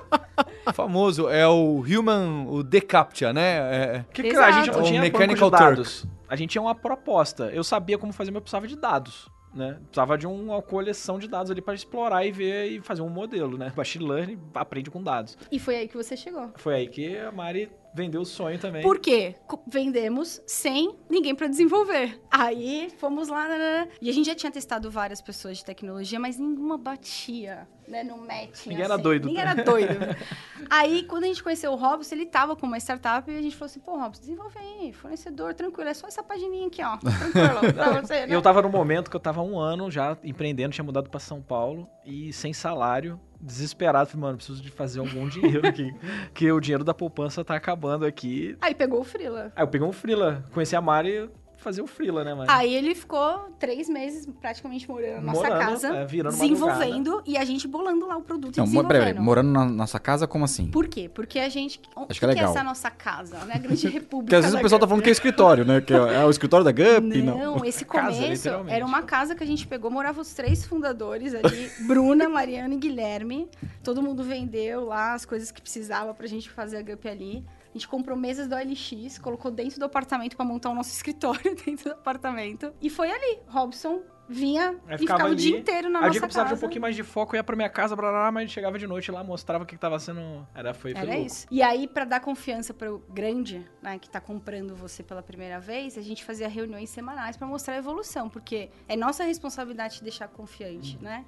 O (laughs) famoso é o Human, o Decaptcha, né? É- Que, que a gente não Exato. tinha O Mechanical de dados. A gente tinha uma proposta. Eu sabia como fazer, mas eu precisava de dados. Né? Precisava de uma coleção de dados ali para explorar e ver e fazer um modelo, né? (laughs) Machine Learning aprende com dados. e foi aí que você chegou. Foi aí que a Mari vendeu o sonho também. Por quê? Vendemos sem ninguém pra desenvolver. Aí fomos lá, nanana. e a gente já tinha testado várias pessoas de tecnologia, mas nenhuma batia, né, no match. Ninguém era doido. Ninguém era doido. (laughs) aí, quando a gente conheceu o Robson, ele tava com uma startup e a gente falou assim, pô, Robson, desenvolve aí, fornecedor, tranquilo, é só essa pagininha aqui, ó, tranquilo, pra (laughs) você, né? eu tava no momento que eu tava um ano já empreendendo, tinha mudado pra São Paulo e sem salário, desesperado. Falei, mano, preciso de fazer algum (laughs) dinheiro aqui, que o dinheiro da poupança tá acabando aqui. Aí pegou o Freela. Aí eu peguei um freela, conheci a Mari fazer o freela, né, mano? Aí ele ficou três meses praticamente morando na nossa Morando, casa, é, virando desenvolvendo e a gente bolando lá o produto e Não, mo- desenvolvendo. peraí, peraí, morando na nossa casa, como assim? Por quê? Porque a gente. O Acho que é legal. essa nossa casa, né? A grande (laughs) república. Porque às vezes o pessoal tá Gup. falando que é escritório, né? Que é, é o escritório da Gup, não. Não, esse Casa, começo literalmente. era uma casa que a gente pegou, moravam os três fundadores ali, (laughs) Bruna, Mariana e Guilherme. Todo mundo vendeu lá as coisas que precisava pra gente fazer a Gup ali. A gente comprou mesas do OLX, colocou dentro do apartamento pra montar o nosso (laughs) escritório dentro do apartamento. E foi ali. Robson vinha Aí e ficava ficava o dia inteiro na o nossa dia que eu precisava de um casa. pouquinho mais de foco, ia pra minha casa, blá, blá, mas chegava de noite lá, mostrava o que tava sendo. Era, foi, foi Era louco. isso. E aí, pra dar confiança pro grande, né, que tá comprando você pela primeira vez, a gente fazia reuniões semanais pra mostrar a evolução, porque é nossa responsabilidade te deixar confiante, né?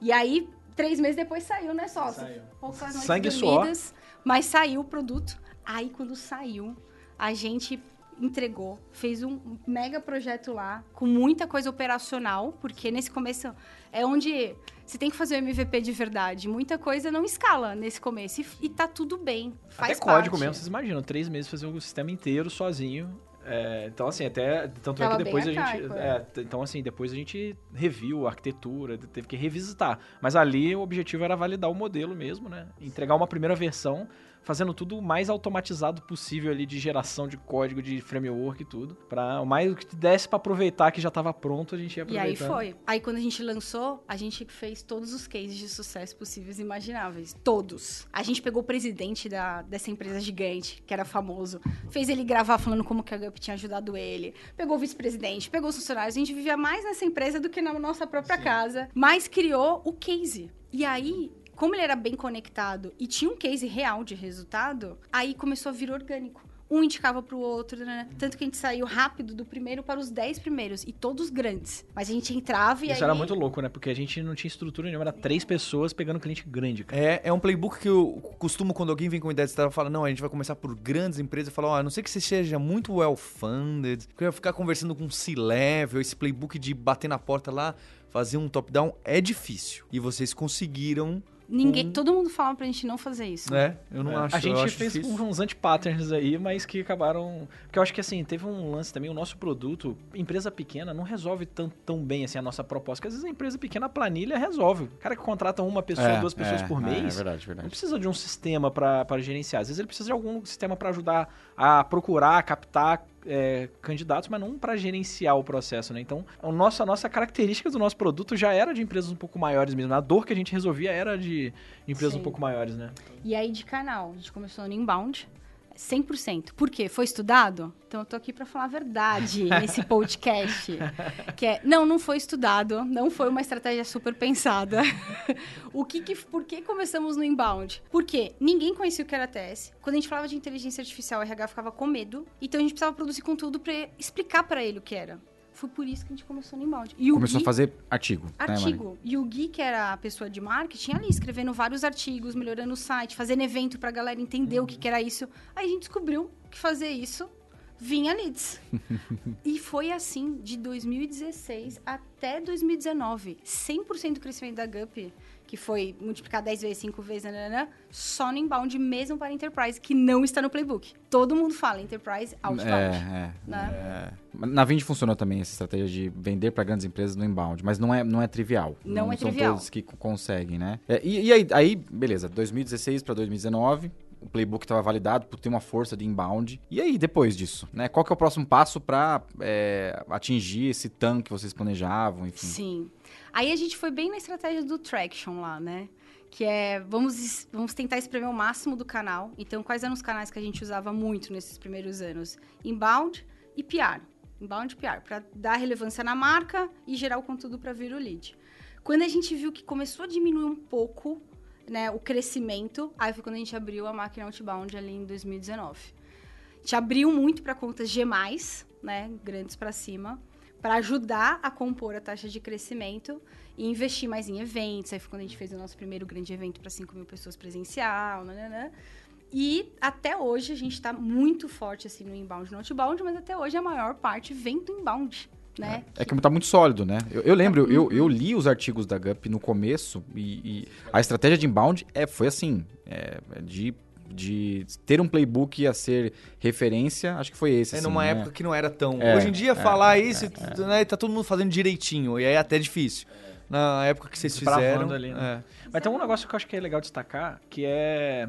E aí, três meses depois saiu, né, sócio? Saiu. Poucas noites Sangue dormidas, mas saiu o produto. Aí, quando saiu, a gente entregou, fez um mega projeto lá, com muita coisa operacional, porque nesse começo é onde você tem que fazer o MVP de verdade. Muita coisa não escala nesse começo. E, e tá tudo bem. Faz Até código parte. mesmo, vocês imaginam, três meses fazer o sistema inteiro sozinho. É, então, assim, até. Tanto é Tava que depois a gente. é, t- então, assim, depois a gente reviu a arquitetura, teve que revisitar. Mas ali o objetivo era validar o modelo mesmo, né? Entregar uma primeira versão, fazendo tudo o mais automatizado possível ali de geração de código, de framework e tudo. Pra o mais que desse pra aproveitar que já tava pronto, a gente ia E aí aproveitar. foi. Aí quando a gente lançou, a gente fez todos os cases de sucesso possíveis e imagináveis. Todos. A gente pegou o presidente da, dessa empresa gigante, que era famoso, fez ele gravar falando como que a Gup tinha ajudado ele. Pegou o vice-presidente, pegou os funcionários. A gente vivia mais nessa empresa do que na nossa própria casa. Mas criou o case. E aí, como ele era bem conectado e tinha um case real de resultado, aí começou a vir orgânico. Um indicava pro outro, né? Tanto que a gente saiu rápido do primeiro para os dez primeiros, e todos grandes. Mas a gente entrava e Isso aí... era muito louco, né? Porque a gente não tinha estrutura nenhuma, era três pessoas pegando cliente grande, cara. É, é um playbook que eu costumo, quando alguém vem com ideia de startup, fala, não, a gente vai começar por grandes empresas, fala, ó, a não ser que você seja muito well-funded, que eu ia ficar conversando com C-level, esse playbook de bater na porta lá, fazer um top-down, é difícil. E vocês conseguiram Ninguém, todo mundo fala pra gente não fazer isso. É, eu não acho. A gente acho fez difícil. uns anti-patterns aí, mas que acabaram. Porque eu acho que assim, teve um lance também, o nosso produto, empresa pequena, não resolve tão, tão bem assim a nossa proposta. Porque às vezes a empresa pequena, a planilha resolve. O cara que contrata uma pessoa, É, duas pessoas é, por é, mês. É verdade, Não verdade. precisa de um sistema para gerenciar. Às vezes ele precisa de algum sistema para ajudar a procurar, captar é, candidatos, mas não para gerenciar o processo, né? Então, o nosso, a nossa característica do nosso produto já era de empresas um pouco maiores mesmo. A dor que a gente resolvia era de, de empresas Sim. um pouco maiores, né? E aí de canal, a gente começou no inbound, 100%. Por quê? Foi estudado? Então eu tô aqui pra falar a verdade (laughs) nesse podcast. que é, não, não foi estudado, não foi uma estratégia super pensada. (laughs) o que que, por que começamos no inbound? Porque ninguém conhecia o que era TS. Quando a gente falava de inteligência artificial, o RH ficava com medo. Então a gente precisava produzir conteúdo pra explicar pra ele o que era. Foi por isso que a gente começou no inbound. E Começou Gui- a fazer artigo. né? Artigo. e o Gui, que era a pessoa de marketing, ali escrevendo vários artigos, melhorando o site, fazendo evento pra galera entender o que, que era isso. Aí a gente descobriu que fazer isso vinha leads. (laughs) e foi assim de 2016 até 2019. 100% do crescimento da Gup, que foi multiplicar 10 vezes, 5 vezes, nananã, só no inbound, mesmo para enterprise, que não está no playbook. Todo mundo fala enterprise outbound. É, é. Né? é. Na Vind funcionou também essa estratégia de vender para grandes empresas no inbound, mas não é, não é trivial. Não é são trivial. todos que co- conseguem, né? É, e e aí, aí, beleza, 2016 para 2019, o playbook estava validado por ter uma força de inbound. E aí, depois disso, né? Qual que é o próximo passo para atingir esse TAM que vocês planejavam, enfim? Sim. Aí a gente foi bem na estratégia do traction lá, né? Que é, vamos, vamos tentar espremer o máximo do canal. Então, quais eram os canais que a gente usava muito nesses primeiros anos? Inbound e PR. Inbound e PR, para dar relevância na marca e gerar o conteúdo para vir o lead. Quando a gente viu que começou a diminuir um pouco né, o crescimento, aí foi quando a gente abriu a máquina outbound ali em 2019. A gente abriu muito para contas G+, né, grandes para cima, para ajudar a compor a taxa de crescimento e investir mais em eventos. Aí foi quando a gente fez o nosso primeiro grande evento para 5 mil pessoas presencial, nananã. E até hoje a gente está muito forte assim no inbound e no outbound, mas até hoje a maior parte vem do inbound, né? É que tá muito sólido, né? Eu, eu lembro, eu, eu li os artigos da Gup no começo e, e a estratégia de inbound é, foi assim, é, de, de ter um playbook a ser referência, acho que foi esse. É assim, numa né? época que não era tão. É, Hoje em dia, é, falar isso, né, tá todo mundo fazendo direitinho. E aí é até difícil. Na época que vocês fizeram. ali, né? é. Mas tem um negócio que eu acho que é legal destacar, que é.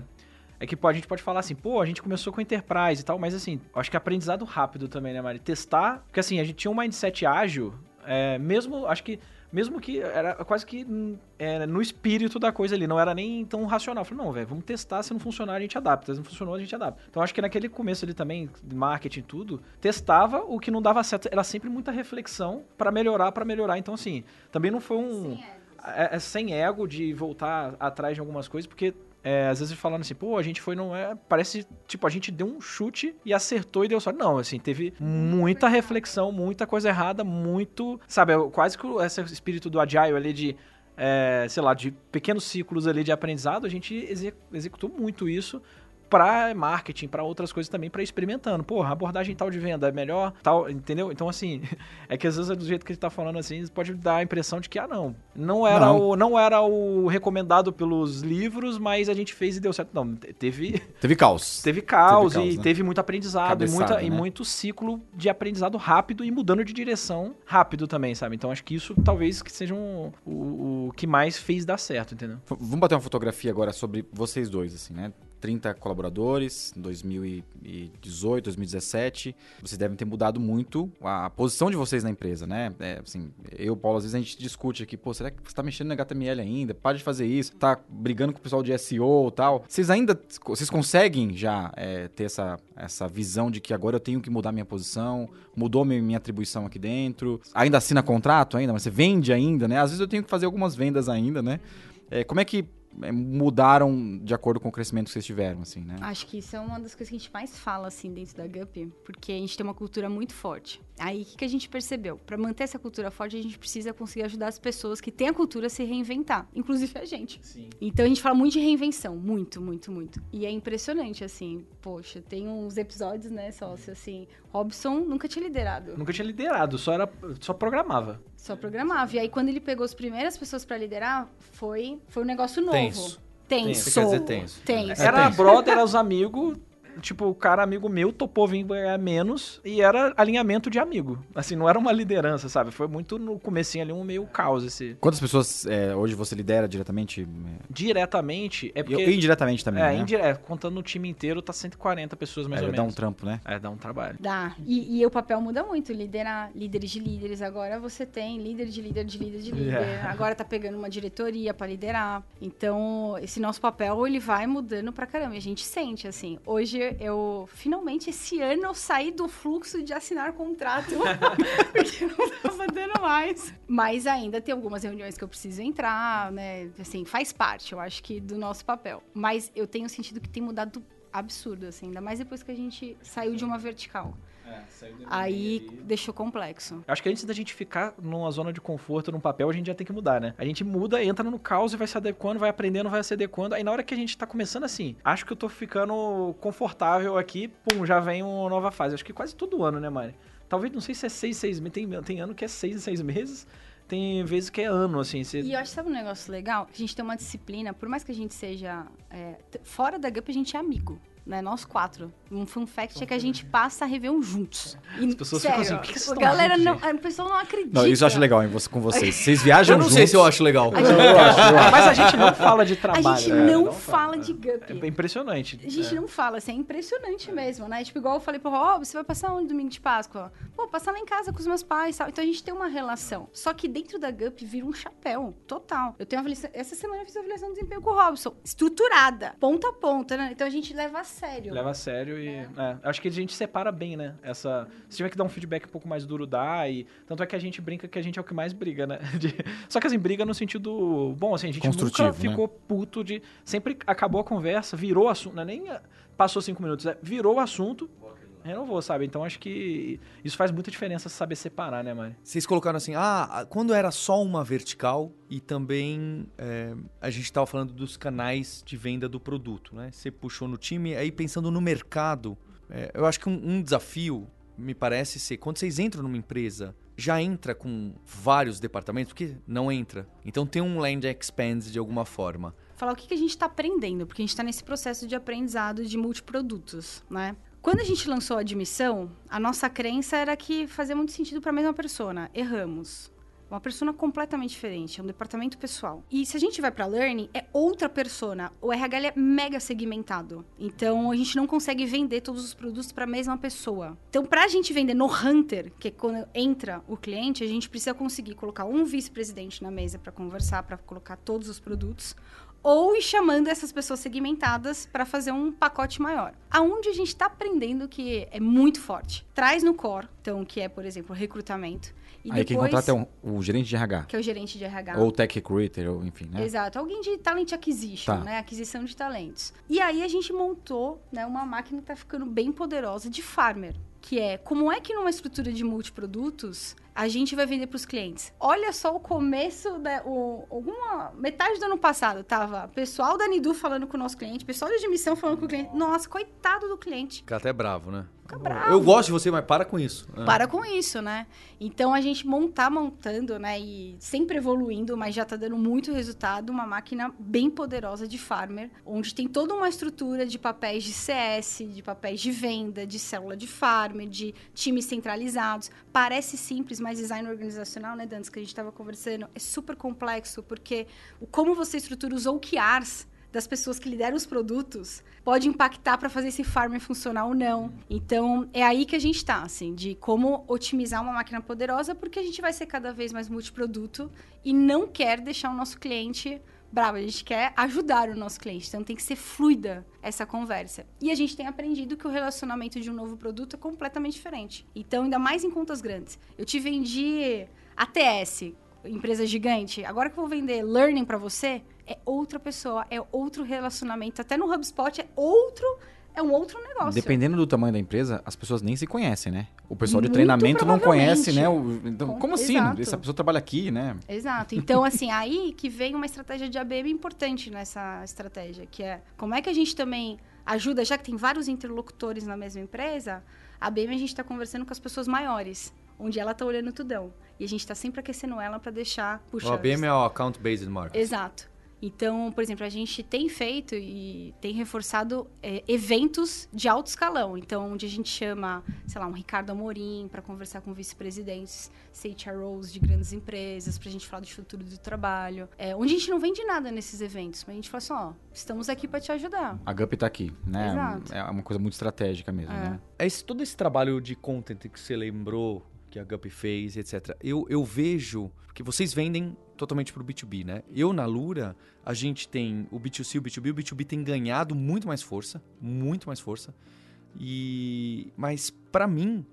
É que pô, a gente pode falar assim, pô, a gente começou com Enterprise e tal, mas assim, acho que aprendizado rápido também, né, Mari? Testar, porque assim, a gente tinha um mindset ágil, é, mesmo, acho que, mesmo que era quase que hum, é, no espírito da coisa ali, não era nem tão racional. Falei, não, velho, vamos testar, se não funcionar a gente adapta, se não funcionou a gente adapta. Então acho que naquele começo ali também, de marketing e tudo, testava, o que não dava certo, era sempre muita reflexão pra melhorar, pra melhorar. Então assim, também não foi um é, é sem ego de voltar atrás de algumas coisas, porque é, às vezes falando assim, pô, a gente foi, não é. Parece, tipo, a gente deu um chute e acertou e deu sorte. Não, assim, teve muita reflexão, muita coisa errada, muito. Sabe, é quase que o- esse espírito do Agile ali de. é, sei lá, de pequenos ciclos ali de aprendizado, a gente exe- executou muito isso para marketing, para outras coisas também, para experimentando. Porra, abordagem tal de venda é melhor, tal, entendeu? Então, assim, (laughs) é que às vezes do jeito que ele tá falando assim, pode dar a impressão de que, ah, não, não era, Não. O, não era o recomendado pelos livros, mas a gente fez e deu certo. Não, te- teve, (laughs) Teve caos. teve caos Teve caos, e né? teve muito aprendizado e, Cabeçada, muita, e né? muito ciclo de aprendizado rápido e mudando de direção rápido também, sabe? Então, acho que isso talvez que seja um- o, o que mais fez dar certo, entendeu? Vamos bater uma fotografia agora sobre vocês dois, assim, né? 30 colaboradores, 2018, 2017. Vocês devem ter mudado muito a posição de vocês na empresa, né? É, assim, eu Paulo, às vezes a gente discute aqui, pô, será que você tá mexendo no HTML ainda? Para de fazer isso, tá brigando com o pessoal de SEO e tal. Vocês ainda, vocês conseguem já é, ter essa, essa visão de que agora eu tenho que mudar minha posição, mudou minha, minha atribuição aqui dentro, ainda assina contrato ainda, mas você vende ainda, né? Às vezes eu tenho que fazer algumas vendas ainda, né? É, como é que mudaram de acordo com o crescimento que vocês tiveram, assim, né? Acho que isso é uma das coisas que a gente mais fala, assim, dentro da Gup, porque a gente tem uma cultura muito forte. Aí, o que, que a gente percebeu? Para manter essa cultura forte, a gente precisa conseguir ajudar as pessoas que têm a cultura a se reinventar, inclusive a gente. Sim. Então, a gente fala muito de reinvenção, muito, muito, muito. E é impressionante, assim, poxa, tem uns episódios, né, sócio, assim, Robson nunca tinha liderado. Nunca tinha liderado, só era só programava. Só programava. E aí, quando ele pegou as primeiras pessoas pra liderar, foi, foi um negócio novo. Tenso. Tenso. Quer dizer tenso. Tenso. Era tenso. brother, era os amigos. Tipo, o cara amigo meu topou vir ganhar menos e era alinhamento de amigo. Assim, não era uma liderança, sabe? Foi muito no comecinho ali um meio caos esse. Quantas pessoas é, hoje você lidera diretamente? Diretamente, é E porque... indiretamente também, é, né? indire- é, contando o time inteiro, tá 140 pessoas mais É, ou dá um menos. trampo, né? É, dá um trabalho. Dá. E, e o papel muda muito. Liderar líderes de líderes. Agora você tem líder de líder de líder de (laughs) líder. Yeah. Agora tá pegando uma diretoria pra liderar. Então, esse nosso papel, ele vai mudando pra caramba. E a gente sente, assim. Hoje, eu... Finalmente, esse ano, eu saí do fluxo de assinar contrato. (laughs) porque não tava dando mais. Mas ainda tem algumas reuniões que eu preciso entrar, né? Assim, faz parte, eu acho que, do nosso papel. Mas eu tenho sentido que tem mudado absurdo, assim. Ainda mais depois que a gente saiu de uma vertical. Aí deixou complexo. Acho que antes da gente ficar numa zona de conforto, num papel, a gente já tem que mudar, né? A gente muda, entra no caos e vai se adequando, vai aprendendo, vai se adequando. Aí na hora que a gente tá começando assim, acho que eu tô ficando confortável aqui, pum, já vem uma nova fase. Acho que quase todo ano, né, Mari? Talvez, não sei se é seis, seis meses. Tem, tem ano que é seis, seis meses. Tem vezes que é ano, assim. Você... E eu acho, sabe um negócio legal? A gente tem uma disciplina, por mais que a gente seja... é, fora da GUP, a gente é amigo. Né, nós quatro. Um fun fact é que a gente passa a Réveillon juntos. E, As pessoas ficam assim, "Por que vocês a estão galera juntos, não, gente?" a pessoa não acredita. Não, isso eu acho legal em você, com vocês. (laughs) Vocês viajam Eu não juntos. sei se eu acho legal. A gente, Mas a gente não fala de a trabalho. gente né? não fala de GUP. É impressionante. A gente É. não fala, assim, é impressionante mesmo, né? Tipo, igual eu falei pro Rob, você vai passar onde domingo de Páscoa? Pô, passar lá em casa com os meus pais, tal. Então a gente tem uma relação. Só que dentro da GUP vira um chapéu, total. Eu tenho avaliação, essa semana eu fiz a avaliação de desempenho com o Robson, estruturada, ponta a ponta, né? Então a gente leva a sério. Leva a sério e. é, acho que a gente separa bem, né? Essa. Se tiver que dar um feedback um pouco mais duro, dá. E. Tanto é que a gente brinca que a gente é o que mais briga, né? (laughs) De- Só que assim, briga no sentido. Bom, assim, a gente nunca né? ficou puto de. Sempre acabou a conversa, virou assunto. Não é nem passou cinco minutos, é virou o assunto. Renovou, sabe? Então acho que isso faz muita diferença saber separar, né, Mari? Vocês colocaram assim, ah, quando era só uma vertical e também é, a gente estava falando dos canais de venda do produto, né? Você puxou no time, aí pensando no mercado, é, eu acho que um, um desafio me parece ser quando vocês entram numa empresa, já entra com vários departamentos, porque não entra. Então tem um land expand de alguma forma. falar o que, que a gente está aprendendo, porque a gente está nesse processo de aprendizado de multiprodutos, né? Quando a gente lançou a admissão, a nossa crença era que fazia muito sentido para a mesma persona. Erramos. Uma persona completamente diferente, é um departamento pessoal. E se a gente vai para learning, é outra persona. O RH é mega segmentado. Então a gente não consegue vender todos os produtos para a mesma pessoa. Então para a gente vender no Hunter, que é quando entra o cliente, a gente precisa conseguir colocar um vice-presidente na mesa para conversar, para colocar todos os produtos ou chamando essas pessoas segmentadas para fazer um pacote maior. Aonde a gente está aprendendo que é muito forte. Traz no core, então, que é, por exemplo, recrutamento. E Aí quem depois, contrata é um- o gerente de RH. que é o gerente de RH. Ou o tech recruiter, ou enfim, né? Exato, alguém de talent acquisition, Tá. né? Aquisição de talentos. E aí a gente montou né, uma máquina que tá ficando bem poderosa de farmer. Que é como é que numa estrutura de multiprodutos a gente vai vender para os clientes. Olha só o começo, da, o, alguma metade do ano passado tava pessoal da Nidu falando com o nosso cliente, pessoal de admissão falando com o cliente. Nossa, coitado do cliente. Fica até bravo, né? Fica bravo. Eu gosto de você, mas para com isso. Ah. Para com isso, né? Então a gente montar montando, né? E sempre evoluindo, mas já tá dando muito resultado. Uma máquina bem poderosa de farmer, onde tem toda uma estrutura de papéis de CS, de papéis de venda, de célula de farmer, de times centralizados. Parece simples, mas design organizacional, né, Dantes, que a gente estava conversando, é super complexo, porque o como você estrutura os OKRs das pessoas que lideram os produtos pode impactar para fazer esse farmer funcionar ou não. Então, é aí que a gente está, assim, de como otimizar uma máquina poderosa, porque a gente vai ser cada vez mais multiproduto e não quer deixar o nosso cliente bravo, a gente quer ajudar o nosso cliente, então tem que ser fluida essa conversa. E a gente tem aprendido que o relacionamento de um novo produto é completamente diferente. Então, ainda mais em contas grandes. Eu te vendi ATS, empresa gigante, agora que eu vou vender learning para você, é outra pessoa, é outro relacionamento. Até no HubSpot é outro, é um outro negócio. Dependendo do tamanho da empresa, as pessoas nem se conhecem, né? O pessoal de Muito treinamento não conhece, né? O- então, Com- como assim? Exato. Essa pessoa trabalha aqui, né? Exato. Então, assim, aí que vem uma estratégia de ABM importante nessa estratégia, que é como é que a gente também ajuda, já que tem vários interlocutores na mesma empresa, a ABM a gente está conversando com as pessoas maiores, onde ela está olhando tudão. E a gente está sempre aquecendo ela para deixar... Puxa, O ABM é o Account Based Marketing. Exato. Então, por exemplo, a gente tem feito e tem reforçado é, eventos de alto escalão. Então, onde a gente chama, sei lá, um Ricardo Amorim para conversar com vice-presidentes, CHROs de grandes empresas, para a gente falar do futuro do trabalho. É, onde a gente não vende nada nesses eventos, mas a gente fala assim, ó, estamos aqui para te ajudar. A Gup tá aqui, né? Exato. É uma coisa muito estratégica mesmo, É. né? Esse, todo esse trabalho de content que você lembrou, que a Gup fez, etc. Eu, eu vejo que vocês vendem totalmente pro B2B, né? Eu, na Lura, a gente tem o B2C e o B2B. O B2B tem ganhado muito mais força, muito mais força. E Mas, para mim,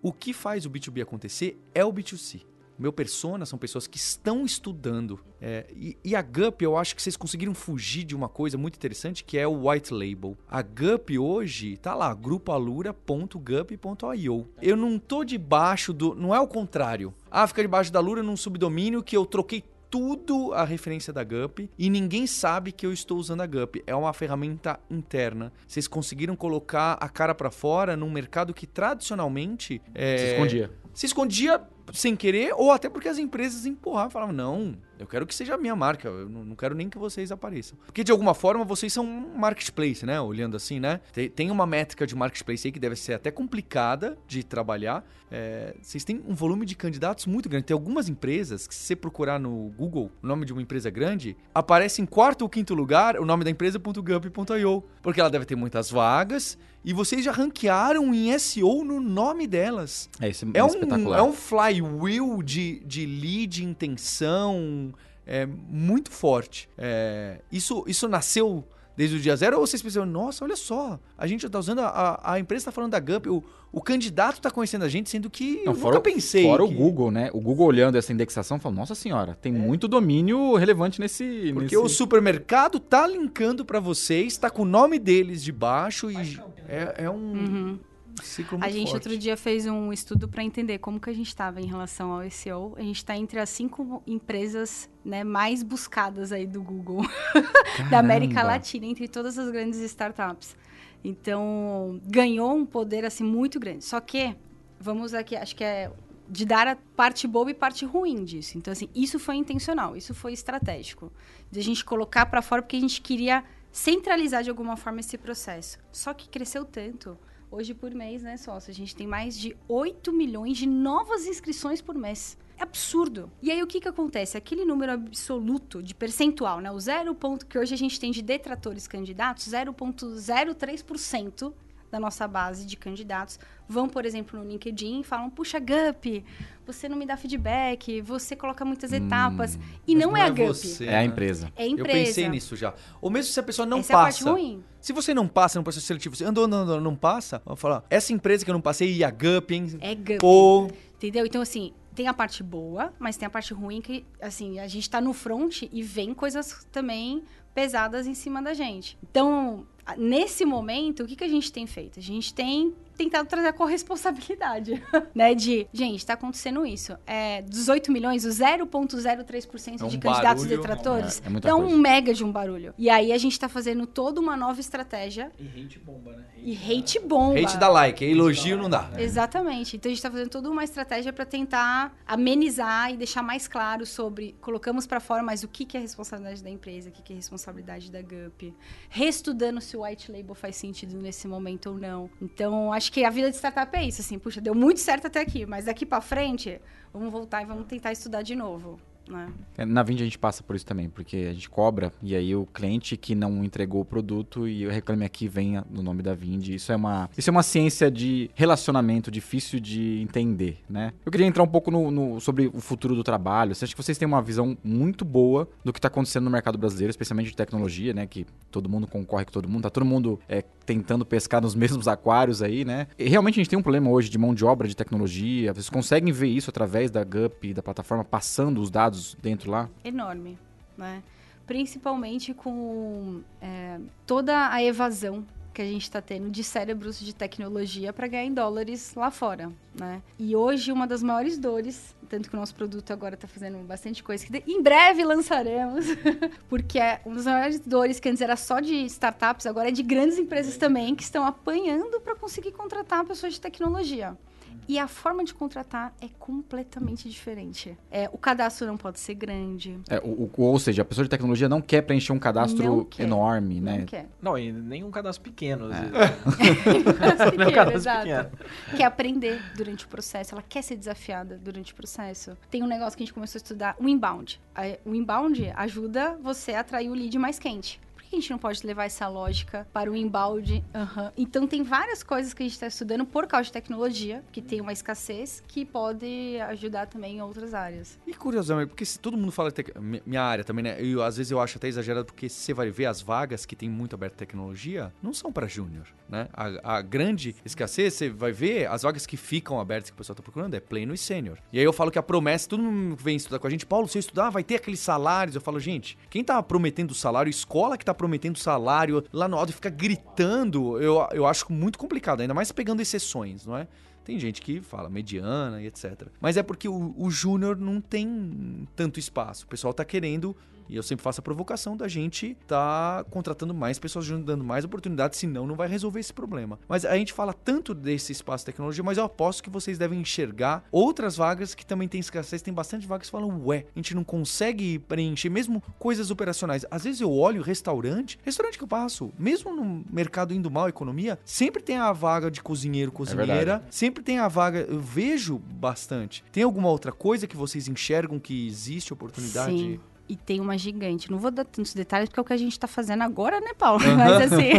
o que faz o B2B acontecer é o B2C. Meu persona são pessoas que estão estudando. É, e, e a Gup, eu acho que vocês conseguiram fugir de uma coisa muito interessante, que é o white label. A Gup hoje tá lá, grupoalura.gup.io. Eu não tô debaixo do. Não é o contrário. Ah, fica debaixo da Lura num subdomínio que eu troquei tudo a referência da Gup e ninguém sabe que eu estou usando a Gup. É uma ferramenta interna. Vocês conseguiram colocar a cara para fora num mercado que tradicionalmente é, Se escondia. se escondia sem querer ou até porque as empresas empurravam, falavam, não, eu quero que seja a minha marca, eu não quero nem que vocês apareçam. Porque de alguma forma vocês são um marketplace, né? Olhando assim, né? Tem, uma métrica de marketplace aí que deve ser até complicada de trabalhar. É, vocês têm um volume de candidatos muito grande. Tem algumas empresas que se você procurar no Google o nome de uma empresa grande, aparece em quarto ou quinto lugar o nome da empresa .gup.io, porque ela deve ter muitas vagas e vocês já ranquearam em SEO no nome delas. É, isso É é, um, espetacular. é um flywheel de, de lead, intenção, é muito forte. É, isso, isso nasceu desde o dia zero ou vocês pensaram, nossa, olha só, a gente tá usando, a, a, a empresa está falando da Gup, o, o candidato está conhecendo a gente, sendo que Não, eu fora, nunca pensei. fora que- o Google, né? O Google olhando essa indexação falou, nossa senhora, tem muito domínio relevante nesse... Porque nesse... o supermercado tá linkando para vocês, tá com o nome deles de baixo e é, é um ciclo muito. A gente forte. outro dia fez um estudo para entender como que a gente estava em relação ao SEO. A gente está entre as cinco empresas né, mais buscadas aí do Google (laughs) da América. Latina, entre todas as grandes startups. Então, ganhou um poder assim muito grande. Só que, vamos aqui, acho que é de dar a parte boa e parte ruim disso. Então, assim, isso foi intencional, isso foi estratégico. De a gente colocar para fora porque a gente queria centralizar de alguma forma esse processo. Só que cresceu tanto. Hoje, por mês, né, sócio? A gente tem mais de 8 milhões de novas inscrições por mês. É absurdo. E aí, o que que acontece? Aquele número absoluto de percentual, né? O zero ponto que hoje a gente tem de detratores candidatos, 0,03% da nossa base de candidatos vão, por exemplo, no LinkedIn e falam: Puxa, Gup, você não me dá feedback, você coloca muitas etapas. E Mas não, é a Gup. você, É a né? empresa. É a Eu empresa. pensei nisso já. Ou mesmo se a pessoa não Essa é a passa. parte ruim. Se você não passa no processo seletivo, você andou, andou, andou, não passa, vou falar, essa empresa que eu não passei, e a Gup, hein? É Gup. Pô, Entendeu? Então, assim, tem a parte boa, mas tem a parte ruim que, assim, a gente tá no front e vem coisas também pesadas em cima da gente. Então, nesse momento, o que, que a gente tem feito? A gente tem tentado trazer a corresponsabilidade, (laughs) né? De, gente, tá acontecendo isso. É, 18 milhões, o 0,03% É um de candidatos barulho. detratores, É, é muita dá coisa. um mega de um barulho. E aí, a gente tá fazendo toda uma nova estratégia E hate bomba, né? e hate bomba. hate dá like, elogio não dá. Exatamente. Então a gente está fazendo toda uma estratégia para tentar amenizar e deixar mais claro sobre colocamos para fora, mas o que, que é responsabilidade da empresa, o que, que é responsabilidade da Gup, reestudando se o white label faz sentido nesse momento ou não. Então acho que a vida de startup é isso, assim, puxa, deu muito certo até aqui, mas daqui para frente vamos voltar e vamos tentar estudar de novo. Né? É, Na Vind a gente passa por isso também, porque a gente cobra e aí o cliente que não entregou o produto e o reclame aqui venha no nome da Vind. Isso é uma, isso é uma ciência de relacionamento difícil de entender, né? Eu queria entrar um pouco no, no- sobre o futuro do trabalho. Você acha que vocês têm uma visão muito boa do que está acontecendo no mercado brasileiro, especialmente de tecnologia, né? Que todo mundo concorre com todo mundo, tá todo mundo é, tentando pescar nos (laughs) mesmos aquários aí, né? E realmente a gente tem um problema hoje de mão de obra de tecnologia. Vocês conseguem ver isso através da Gup, da plataforma, passando os dados dentro lá? enorme, né? Principalmente com é, toda a evasão que a gente está tendo de cérebros de tecnologia para ganhar em dólares lá fora, né? E hoje uma das maiores dores, tanto que o nosso produto agora está fazendo bastante coisa que em breve lançaremos, (laughs) porque é uma das maiores dores que antes era só de startups, agora é de grandes empresas também que estão apanhando para conseguir contratar pessoas de tecnologia. E a forma de contratar é completamente diferente. É, o cadastro não pode ser grande. É, o- o- ou seja, a pessoa de tecnologia não quer preencher um cadastro Não quer. enorme, Não né? quer. Não, e nem um cadastro pequeno. às É. vezes. (laughs) (laughs) Pequeno, Não é um cadastro exato. pequeno. quer aprender durante o processo, ela quer ser desafiada durante o processo. Tem um negócio que a gente começou a estudar, o inbound. O inbound ajuda você a atrair o lead mais quente. Que a gente não pode levar essa lógica para o inbound? Aham. Então tem várias coisas que a gente está estudando por causa de tecnologia, que tem uma escassez, que pode ajudar também em outras áreas. E curiosamente, porque se todo mundo fala de tec... mi- minha área também, né? Eu, às vezes eu acho até exagerado, porque você vai ver as vagas que tem muito aberta tecnologia, não são para júnior, né? A, a grande escassez, você vai ver, as vagas que ficam abertas que o pessoal tá procurando é pleno e sênior. E aí eu falo que a promessa, todo mundo vem estudar com a gente, Paulo, se eu estudar, vai ter aqueles salários. Eu falo, gente, quem tá prometendo salário, escola que tá prometendo salário lá no alto e fica gritando, eu, eu acho muito complicado, ainda mais pegando exceções, não é? Tem gente que fala mediana e etc. Mas é porque o, o júnior não tem tanto espaço. O pessoal tá querendo, e eu sempre faço a provocação da gente tá contratando mais pessoas dando mais oportunidades, senão não vai resolver esse problema. Mas a gente fala tanto desse espaço de tecnologia, mas eu aposto que vocês devem enxergar outras vagas que também tem escassez. Tem bastante vagas que falam, ué, a gente não consegue preencher, mesmo coisas operacionais. Às vezes eu olho restaurante, restaurante que eu passo, mesmo no mercado indo mal, economia, sempre tem a vaga de cozinheiro, cozinheira, verdade. sempre tem a vaga, eu vejo bastante. Tem alguma outra coisa que vocês enxergam que existe oportunidade? Sim. E tem uma gigante. Não vou dar tantos detalhes, porque é o que a gente tá fazendo agora, né, Paulo? Mas assim.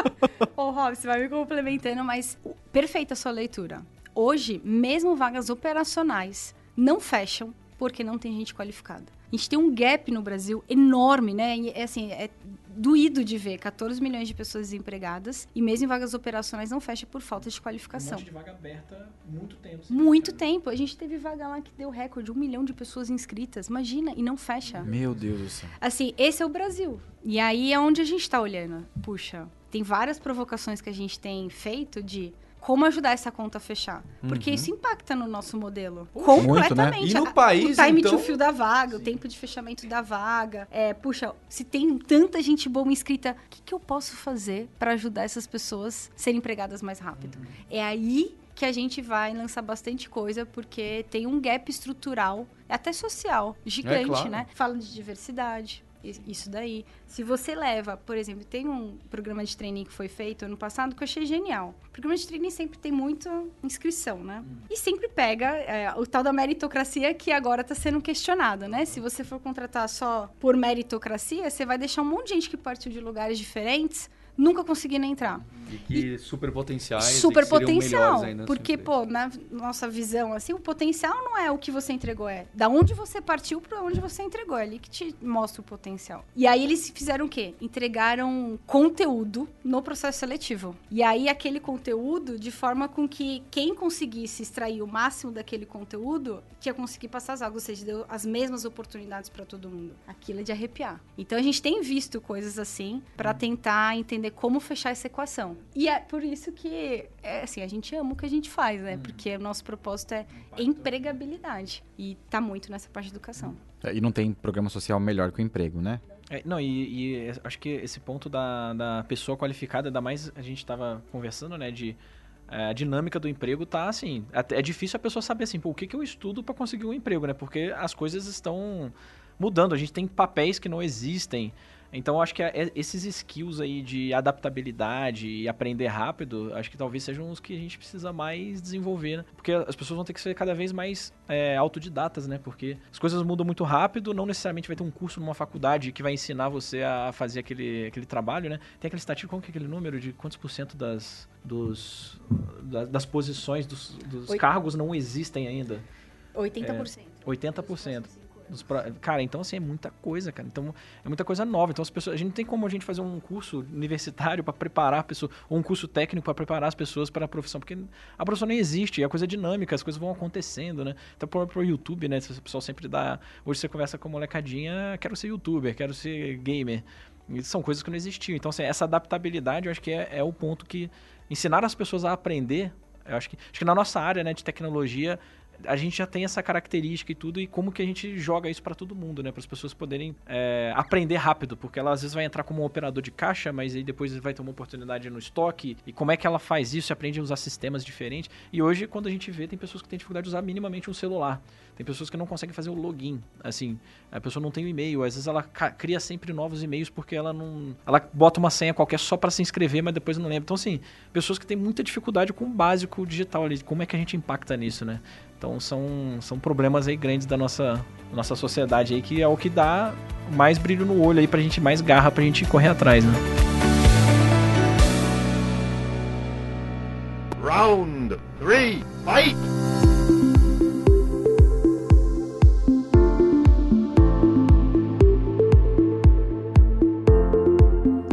(laughs) Ô, Rob, você vai me complementando, mas perfeita a sua leitura. Hoje, mesmo vagas operacionais não fecham porque não tem gente qualificada. A gente tem um gap no Brasil enorme, né? E, é assim, é doído de ver 14 milhões de pessoas desempregadas e mesmo em vagas operacionais não fecha por falta de qualificação. Um de vaga aberta muito tempo. Muito tempo. A gente teve vaga lá que deu recorde, um milhão de pessoas inscritas. Imagina, e não fecha. Meu Deus do céu. Assim, esse é o Brasil. E aí é onde a gente tá olhando. Puxa, tem várias provocações que a gente tem feito de como ajudar essa conta a fechar. Porque Uhum. isso impacta no nosso modelo. Muito, né? completamente. E no país, O time então? to fill da vaga, o tempo de fechamento da vaga. É, puxa, se tem tanta gente boa inscrita, o que, que eu posso fazer para ajudar essas pessoas a serem empregadas mais rápido? É aí que a gente vai lançar bastante coisa, porque tem um gap estrutural, até social, gigante, claro. né? Fala de diversidade. Isso daí. Se você leva, por exemplo, tem um programa de training que foi feito ano passado que eu achei genial. O programa de training sempre tem muita inscrição, né? E sempre pega é, o tal da meritocracia que agora está sendo questionado, né? Se você for contratar só por meritocracia, você vai deixar um monte de gente que partiu de lugares diferentes nunca conseguindo entrar. E que super potenciais. Super potencial. ainda sua Porque, empresa. pô, na nossa visão, assim, o potencial não é o que você entregou, é da onde você partiu para onde você entregou. É ali que te mostra o potencial. E aí eles fizeram o quê? Entregaram conteúdo no processo seletivo. E aí aquele conteúdo, de forma com que quem conseguisse extrair o máximo daquele conteúdo, ia conseguir passar as vagas. Ou seja, deu as mesmas oportunidades para todo mundo. Aquilo é de arrepiar. Então a gente tem visto coisas assim para tentar entender como fechar essa equação. E é por isso que, é, assim, a gente ama o que a gente faz, né? Porque o nosso propósito é empregabilidade. E tá muito nessa parte de educação. É, E não tem programa social melhor que o emprego, né? É, não, e, e acho que esse ponto da, da pessoa qualificada, ainda mais a gente estava conversando, né, de é, a dinâmica do emprego tá assim, até- é difícil a pessoa saber assim, pô, o que, que eu estudo para conseguir um emprego, né? Porque as coisas estão mudando, a gente tem papéis que não existem. Então, eu acho que é- esses skills aí de adaptabilidade e aprender rápido, acho que talvez sejam os que a gente precisa mais desenvolver, né? Porque as pessoas vão ter que ser cada vez mais é, autodidatas, né? Porque as coisas mudam muito rápido, não necessariamente vai ter um curso numa faculdade que vai ensinar você a fazer aquele, aquele trabalho, né? Tem aquele estatístico, como que é aquele número de quantos por cento das, dos, da- das posições, dos, dos cargos não existem ainda? 80%. 80%. Dos pro- Cara, então assim, é muita coisa, cara. Então, é muita coisa nova. Então, as pessoas. A gente não tem como a gente fazer um curso universitário para preparar a pessoa, ou um curso técnico para preparar as pessoas para a profissão, porque a profissão nem existe, é coisa dinâmica, as coisas vão acontecendo, né? Então, pro, pro YouTube, né? O pessoal sempre dá. Hoje você conversa com a molecadinha, quero ser youtuber, quero ser gamer. E são coisas que não existiam. Então, assim, essa adaptabilidade, eu acho que é, é o ponto que ensinar as pessoas a aprender. Eu acho que, acho que na nossa área né, de tecnologia, a gente já tem essa característica e tudo, e como que a gente joga isso para todo mundo, né? Para as pessoas poderem é, aprender rápido, porque ela às vezes vai entrar como um operador de caixa, mas aí depois vai ter uma oportunidade no estoque, e como é que ela faz isso, aprende a usar sistemas diferentes. E hoje, quando a gente vê, tem pessoas que têm dificuldade de usar minimamente um celular. Tem pessoas que não conseguem fazer o login, assim, a pessoa não tem o e-mail, às vezes ela cria sempre novos e-mails porque ela não, ela bota uma senha qualquer só para se inscrever, mas depois não lembra. Então assim, pessoas que têm muita dificuldade com o básico digital ali, como é que a gente impacta nisso, né? Então são, são problemas aí grandes da nossa, nossa sociedade aí, que é o que dá mais brilho no olho aí pra gente, mais garra pra gente correr atrás, né? Round three, fight!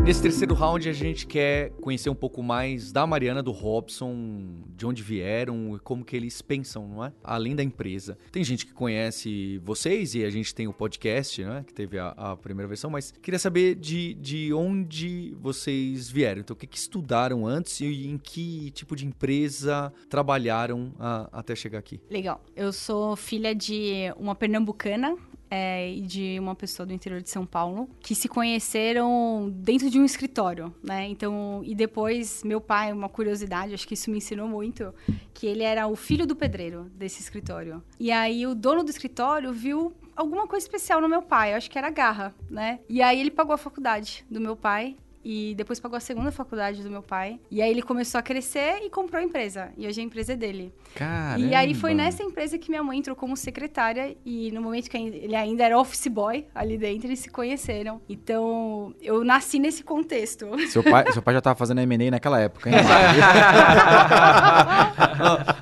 Nesse terceiro round, a gente quer conhecer um pouco mais da Mariana, do Robson, de onde vieram e como que eles pensam, não é? Além da empresa. Tem gente que conhece vocês e a gente tem o podcast, né? Que teve a, a primeira versão, mas queria saber de, de onde vocês vieram. Então, o que, que estudaram antes e em que tipo de empresa trabalharam a, até chegar aqui? Legal. Eu sou filha de uma pernambucana, é, de uma pessoa do interior de São Paulo que se conheceram dentro de um escritório, né? Então, e depois meu pai, uma curiosidade, acho que isso me ensinou muito, que ele era o filho do pedreiro desse escritório. E aí o dono do escritório viu alguma coisa especial no meu pai, acho que era garra, né? E aí ele pagou a faculdade do meu pai e depois pagou a segunda faculdade do meu pai. E aí ele começou a crescer e comprou a empresa. E hoje a empresa é dele. Caramba. E aí foi nessa empresa que minha mãe entrou como secretária e no momento que ele ainda era office boy ali dentro, eles se conheceram. Então, eu nasci nesse contexto. Seu pai, seu pai já tava fazendo M&A naquela época, hein? (laughs)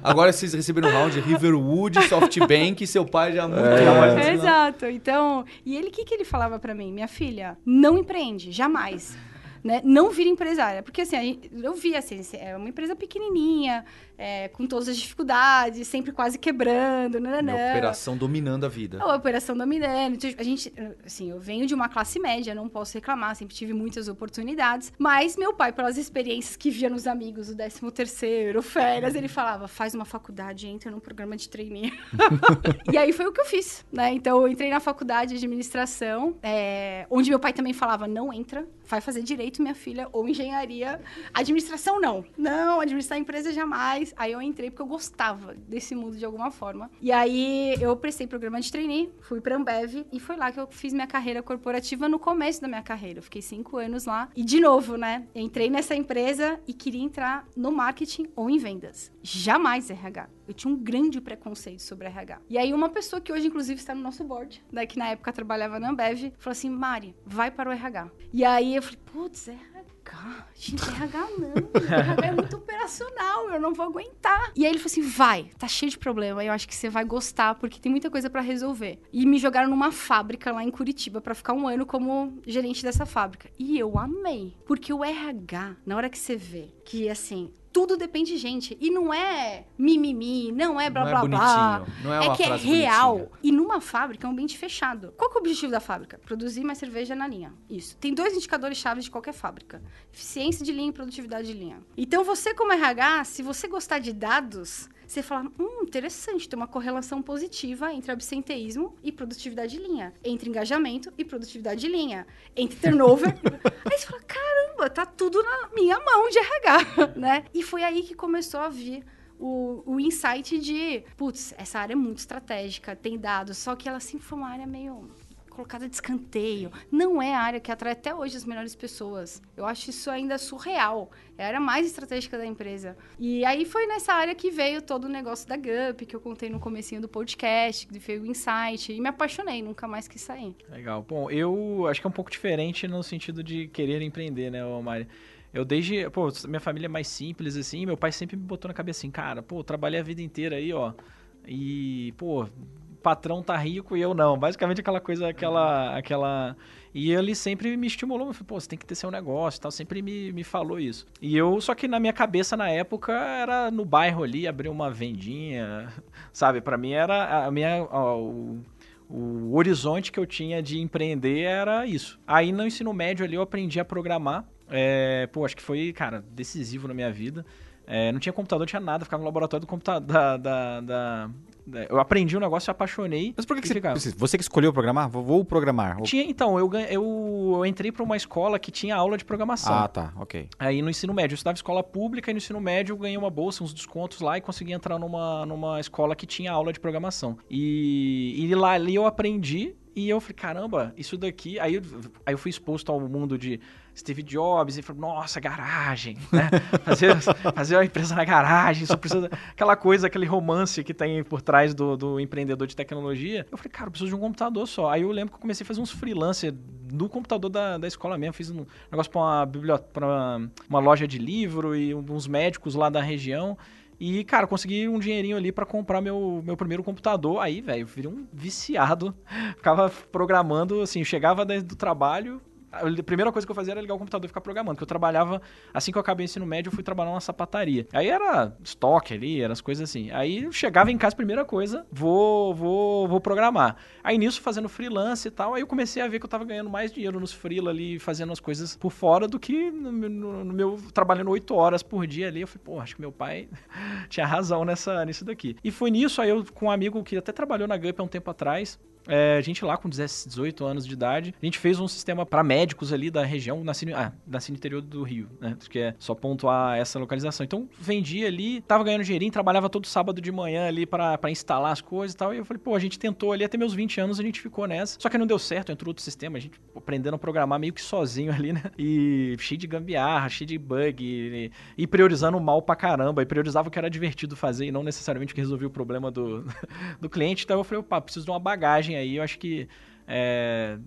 Agora vocês receberam um round Riverwood, SoftBank, e seu pai já muito é. Exato. Então, e ele, o que, que ele falava para mim? Minha filha, não empreende, jamais né, não vira empresária. Porque, assim, eu vi, assim, é uma empresa pequenininha, é, com todas as dificuldades, sempre quase quebrando, né, A operação dominando a vida. A operação dominando. Então, a gente, assim, eu venho de uma classe média, não posso reclamar, sempre tive muitas oportunidades. Mas meu pai, pelas experiências que via nos amigos, o 13 terceiro, férias, ele falava, faz uma faculdade, entra num programa de trainee. (laughs) e aí foi o que eu fiz, né? Então, eu entrei na faculdade de administração, é, onde meu pai também falava, não entra, vai fazer direito, minha filha, ou engenharia. Administração, não. Não, administrar empresa jamais Aí eu entrei porque eu gostava desse mundo de alguma forma. E aí eu prestei programa de trainee, fui pra Ambev e foi lá que eu fiz minha carreira corporativa no começo da minha carreira. Eu fiquei cinco anos lá. E de novo, né? Entrei nessa empresa e queria entrar no marketing ou em vendas. Jamais RH. Eu tinha um grande preconceito sobre RH. E aí uma pessoa que hoje, inclusive, está no nosso board, né, que na época trabalhava na Ambev, falou assim, Mari, vai para o RH. E aí eu falei, putz, RH? Gente, RH não. RH é muito operacional, eu não vou aguentar. E aí ele falou assim: vai, tá cheio de problema. Eu acho que você vai gostar, porque tem muita coisa para resolver. E me jogaram numa fábrica lá em Curitiba para ficar um ano como gerente dessa fábrica. E eu amei. Porque o RH, na hora que você vê que assim, tudo depende de gente. E não é mimimi, não é blá não blá é blá. Não é, é que é real. bonitinha. E numa fábrica é um ambiente fechado. Qual é o objetivo da fábrica? Produzir mais cerveja na linha. Isso. Tem dois indicadores chaves de qualquer fábrica: eficiência de linha e produtividade de linha. Então você, como RH, se você gostar de dados, você fala, hum, interessante, tem uma correlação positiva entre absenteísmo e produtividade de linha, entre engajamento e produtividade de linha, entre turnover. (laughs) aí você fala, caramba, tá tudo na minha mão de RH, (laughs) né? E foi aí que começou a vir o, o insight de, putz, essa área é muito estratégica, tem dados, só que ela sempre foi uma área meio colocada de escanteio. Não é a área que atrai até hoje as melhores pessoas. Eu acho isso ainda surreal. É a área mais estratégica da empresa. E aí foi nessa área que veio todo o negócio da GUP, que eu contei no comecinho do podcast, que veio o Insight. E me apaixonei, nunca mais quis sair. Legal. Bom, eu acho que é um pouco diferente no sentido de querer empreender, né, Mari? Eu desde, pô, minha família é mais simples assim, meu pai sempre me botou na cabeça assim, cara, pô, trabalhei a vida inteira aí, ó. E, pô, patrão tá rico e eu não. Basicamente aquela coisa, aquela. aquela E ele sempre me estimulou, falou, pô, você tem que ter seu negócio tal, sempre me, me falou isso. E eu, só que na minha cabeça na época era no bairro ali, abrir uma vendinha, (laughs) sabe? para mim era a minha. Ó, o, o horizonte que eu tinha de empreender era isso. Aí no ensino médio ali eu aprendi a programar. É, pô, acho que foi, cara, decisivo na minha vida. É, não tinha computador, não tinha nada, ficava no laboratório do computador da, da, da- Eu aprendi um negócio, apaixonei. Mas por que, que e ficava. você, você que escolheu programar? Vou, programar. Tinha, então, eu, eu, eu entrei pra uma escola que tinha aula de programação. Ah, tá, ok. Aí no ensino médio, eu estudava escola pública e no ensino médio eu ganhei uma bolsa, uns descontos lá e consegui entrar numa, numa escola que tinha aula de programação. E, e lá ali eu aprendi e eu falei, caramba, isso daqui. Aí, eu- aí eu fui exposto ao mundo de Steve Jobs e falei, nossa, garagem, né? (laughs) Fazer, fazer uma empresa na garagem, só precisa. Aquela coisa, aquele romance que tem por trás do, do empreendedor de tecnologia. Eu falei, cara, eu preciso de um computador só. Aí eu lembro que eu comecei a fazer uns freelancer no computador da, da escola mesmo. Fiz um negócio pra uma biblioteca, pra uma, uma loja de livro e uns médicos lá da região. E, cara, consegui um dinheirinho ali pra comprar meu, meu primeiro computador. Aí, velho, virei um viciado. (laughs) Ficava programando, assim, chegava do trabalho. A primeira coisa que eu fazia era ligar o computador e ficar programando. Porque eu trabalhava, assim que eu acabei o ensino médio, eu fui trabalhar numa sapataria. Aí era estoque ali, eram as coisas assim. Aí eu chegava em casa, primeira coisa, vou, vou, vou programar. Aí nisso, fazendo freelance e tal, aí eu comecei a ver que eu tava ganhando mais dinheiro nos freela ali, fazendo as coisas por fora do que no, meu- no- no meu trabalhando oito horas por dia ali. Eu falei, pô, acho que meu pai (laughs) tinha razão nessa, nisso daqui. E foi nisso, aí eu com um amigo que até trabalhou na Gup há um tempo atrás, é, a gente lá com 17, 18 anos de idade, a gente fez um sistema para médicos ali da região, nasci, no- ah, interior do Rio, né? Acho que é só pontuar essa localização. Então, vendia ali, tava ganhando dinheirinho, trabalhava todo sábado de manhã ali para instalar as coisas e tal. E eu falei, pô, a gente tentou ali até meus 20 anos, a gente ficou nessa. Só que não deu certo, entrou outro sistema, a gente aprendendo a programar meio que sozinho ali, né? E cheio de gambiarra, cheio de bug, e, e priorizando mal pra caramba. E priorizava o que era divertido fazer e não necessariamente o que resolvia o problema do, (laughs) do cliente. Então eu falei, opa, preciso de uma bagagem aí. Eu acho que. é,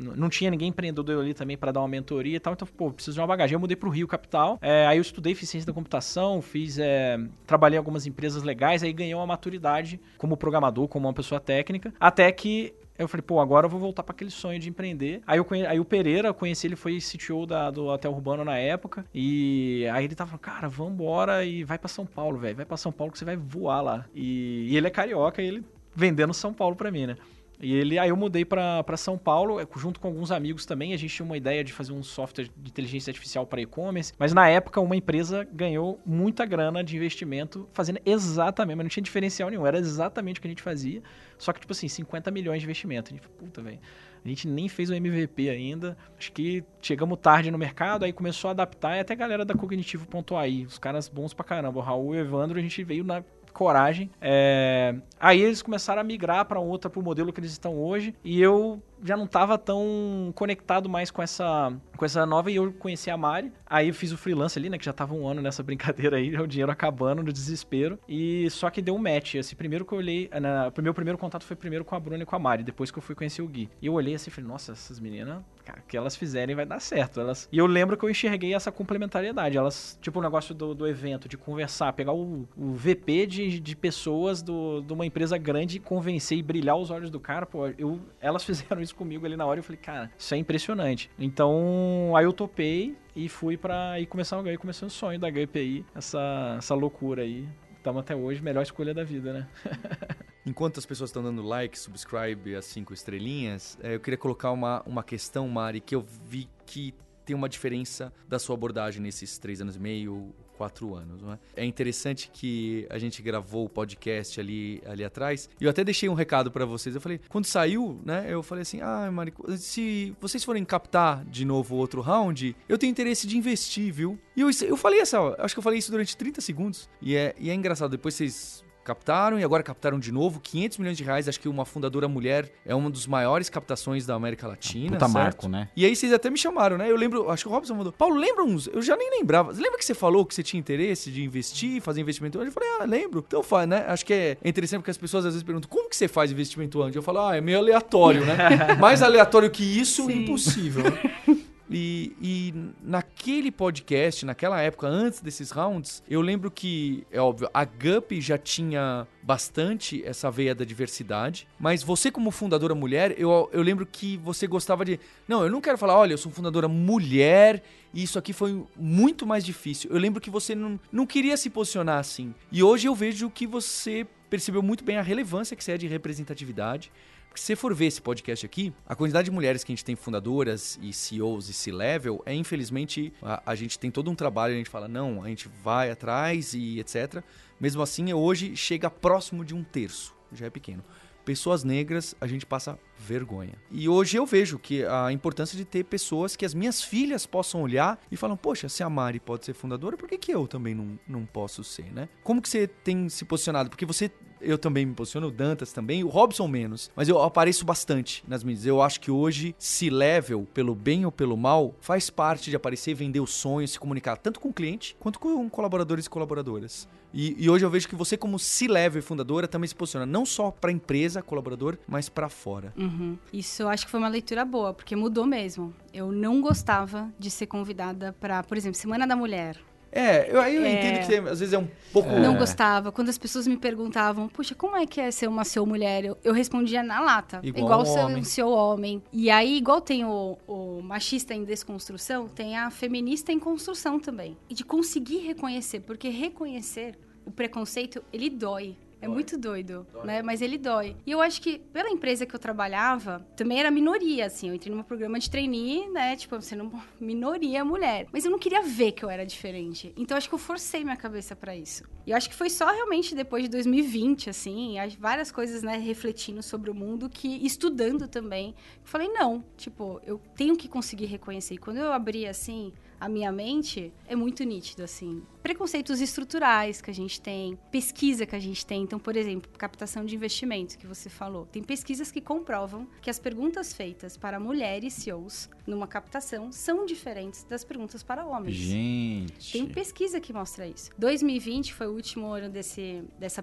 não tinha ninguém empreendedor ali também para dar uma mentoria e tal, então, pô, preciso de uma bagagem. Eu mudei pro Rio Capital, é, aí eu estudei eficiência da computação, fiz, é, trabalhei em algumas empresas legais, aí ganhei uma maturidade como programador, como uma pessoa técnica, até que eu falei, pô, agora eu vou voltar para aquele sonho de empreender. Aí, eu conhe... aí o Pereira, eu conheci ele, foi CTO da, do Hotel Urbano na época. E aí ele tava falando, cara, vambora e vai para São Paulo, velho. Vai para São Paulo que você vai voar lá. E, e ele é carioca e ele vendendo São Paulo para mim, né? E ele, aí eu mudei pra São Paulo, eh, junto com alguns amigos também. A gente tinha uma ideia de fazer um software de inteligência artificial para e-commerce. Mas na época, uma empresa ganhou muita grana de investimento fazendo exatamente, mas não tinha diferencial nenhum. Era exatamente o que a gente fazia. Só que, tipo assim, 50 milhões de investimento. A gente puta, velho. A gente nem fez o MVP ainda. Acho que chegamos tarde no mercado, aí começou a adaptar. E até a galera da Cognitivo.ai, os caras bons pra caramba. O Raul e o Evandro, a gente veio na coragem. É, Aí eles começaram a migrar para outra, pro modelo que eles estão hoje. E eu já não tava tão conectado mais com essa, com essa nova. E eu conheci a Mari. Aí eu fiz o freelance ali, né? Que já tava um ano nessa (laughs) brincadeira aí, o dinheiro acabando no desespero. E só que deu um match. Esse primeiro que eu olhei. Na, o meu primeiro contato foi primeiro com a Bruna e com a Mari, depois que eu fui conhecer o Gui. E eu olhei assim e falei, nossa, essas meninas, cara, que elas fizerem vai dar certo. Elas... E eu lembro que eu enxerguei essa complementariedade. Elas, tipo, o negócio do, do evento, de conversar, pegar o, o VP de, de pessoas do, de uma empresa grande e convencer e brilhar os olhos do cara, pô, eu, elas (laughs) fizeram isso comigo ali na hora eu falei, cara, isso é impressionante. Então, aí eu topei e fui pra. E começar aí comecei o sonho da GPI, essa, essa loucura aí. Estamos até hoje, melhor escolha da vida, né? (laughs) Enquanto as pessoas estão dando like, subscribe, as cinco estrelinhas, eh, eu queria colocar uma, uma questão, Mari, que eu vi que tem uma diferença da sua abordagem nesses três anos e meio, quatro anos, não é? Interessante que a gente gravou o podcast ali, ali atrás e eu até deixei um recado pra vocês. Eu falei, quando saiu, né? Eu falei assim, ah, Mari, se vocês forem captar de novo outro round, eu tenho interesse de investir, viu? E eu, eu falei essa, acho que eu falei isso durante 30 segundos e é, e é engraçado. Depois vocês captaram e agora captaram de novo 500 milhões de reais. Acho que uma fundadora mulher é uma dos maiores captações da América Latina. Puta certo? marco, né? E aí vocês até me chamaram, né? Eu lembro, acho que o Robson mandou. Paulo, lembra uns? Eu já nem lembrava. Lembra que você falou que você tinha interesse de investir, fazer investimento anjo? Eu falei, ah, lembro. Então faz, né? Acho que é interessante porque as pessoas às vezes perguntam, como que você faz investimento anjo? Eu falo, ah, é meio aleatório, né? (laughs) Mais aleatório que isso, Sim. impossível. (laughs) E, e naquele podcast, naquela época, antes desses rounds, eu lembro que, é óbvio, a Gup já tinha bastante essa veia da diversidade, mas você, como fundadora mulher, eu, eu lembro que você gostava de. Não, eu não quero falar, olha, eu sou fundadora mulher e isso aqui foi muito mais difícil. Eu lembro que você não, não queria se posicionar assim. E hoje eu vejo que você percebeu muito bem a relevância que você é de representatividade Porque se você for ver esse podcast aqui, a quantidade de mulheres que a gente tem fundadoras e CEOs e C-level é infelizmente a, a gente tem todo um trabalho, a gente fala, não, a gente vai atrás e etc. Mesmo assim, hoje chega próximo de um terço, já é pequeno. Pessoas negras, a gente passa vergonha. E hoje eu vejo que a importância de ter pessoas que as minhas filhas possam olhar e falam, poxa, se a Mari pode ser fundadora, por que, que eu também não, não posso ser, né? Como que você tem se posicionado? Porque você eu também me posiciono, o Dantas também, o Robson menos, mas eu apareço bastante nas mídias. Eu acho que hoje, se level, pelo bem ou pelo mal, faz parte de aparecer, vender o sonho, se comunicar tanto com o cliente quanto com colaboradores e colaboradoras. E, e hoje eu vejo que você, como C-level fundadora, também se posiciona não só para empresa, colaborador, mas para fora. Uhum. Isso eu acho que foi uma leitura boa, porque mudou mesmo. Eu não gostava de ser convidada para, por exemplo, Semana da Mulher. É, eu, aí eu É. entendo que às vezes é um pouco. Não gostava. Quando as pessoas me perguntavam, puxa, como é que é ser uma seu mulher? Eu, eu respondia na lata. Igual Igual, um ser homem. um seu homem. E aí, igual tem o, o machista em desconstrução, tem a feminista em construção também. E de conseguir reconhecer, porque reconhecer o preconceito, ele dói. É muito doido, né? Mas ele dói. E eu acho que pela empresa que eu trabalhava, também era minoria, assim. Eu entrei num programa de trainee, né? Tipo, sendo uma (laughs) minoria mulher. Mas eu não queria ver que eu era diferente. Então eu acho que eu forcei minha cabeça pra isso. E eu acho que foi só realmente depois de 2020, assim, as várias coisas, né, refletindo sobre o mundo, que estudando também, eu falei, não, tipo, eu tenho que conseguir reconhecer. E quando eu abri, assim, a minha mente, é muito nítido, assim. Preconceitos estruturais que a gente tem, pesquisa que a gente tem. Então, por exemplo, captação de investimentos que você falou. Tem pesquisas que comprovam que as perguntas feitas para mulheres CEOs numa captação são diferentes das perguntas para homens. Gente. Tem pesquisa que mostra isso. 2020 foi o último ano desse, dessa,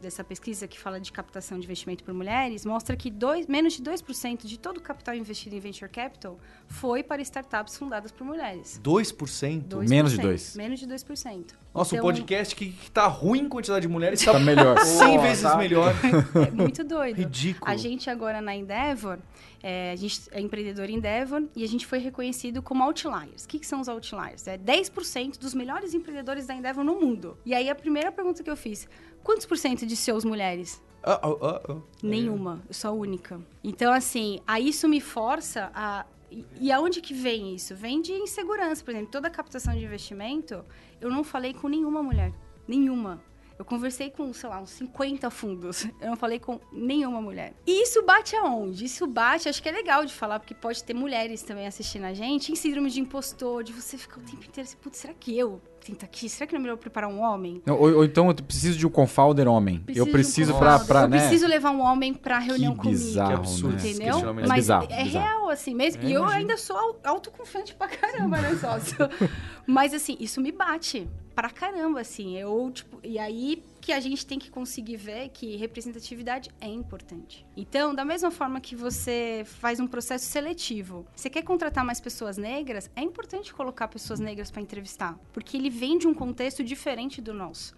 dessa pesquisa que fala de captação de investimento por mulheres. Mostra que dois, menos de 2% de todo o capital investido em venture capital foi para startups fundadas por mulheres. 2%? 2%. Menos de dois. Menos de 2%. Nossa, Então, um podcast que, que tá ruim em quantidade de mulheres Tá tá melhor. (laughs) 100 vezes melhor. (laughs) É muito doido. Ridículo. A gente agora na Endeavor, é, a gente é empreendedor em Endeavor e a gente foi reconhecido como outliers. O que, que são os outliers? É 10% dos melhores empreendedores da Endeavor no mundo. E aí a primeira pergunta que eu fiz, quantos por cento de seus mulheres? Ah, ah. Nenhuma, eu sou a única. Então, assim, aí isso me força a. e- aonde que vem isso? Vem de insegurança. Por exemplo, toda a captação de investimento, eu não falei com nenhuma mulher. Nenhuma. Eu conversei com, sei lá, uns 50 fundos. Eu não falei com nenhuma mulher. E isso bate aonde? Isso bate, acho que é legal de falar, porque pode ter mulheres também assistindo a gente, em síndrome de impostor, de você ficar o tempo inteiro assim, putz, será que eu sinto aqui? Será que não é melhor eu preparar um homem? Não, Ou, ou então eu preciso de um confounder homem. eu de um preciso consultor. pra, pra Eu né? preciso levar um homem pra reunião comigo. bizarro, Que absurdo né? Entendeu? É Mas bizarro, é bizarro. real, assim mesmo. É, e eu imagino. ainda sou au- autoconfiante pra caramba, né, sócio? (laughs) Mas, assim, isso me bate pra caramba, assim. Eu, tipo, e aí que a gente tem que conseguir ver que representatividade é importante. Então, da mesma forma que você faz um processo seletivo, você quer contratar mais pessoas negras, é importante colocar pessoas negras pra entrevistar, porque ele vem de um contexto diferente do nosso.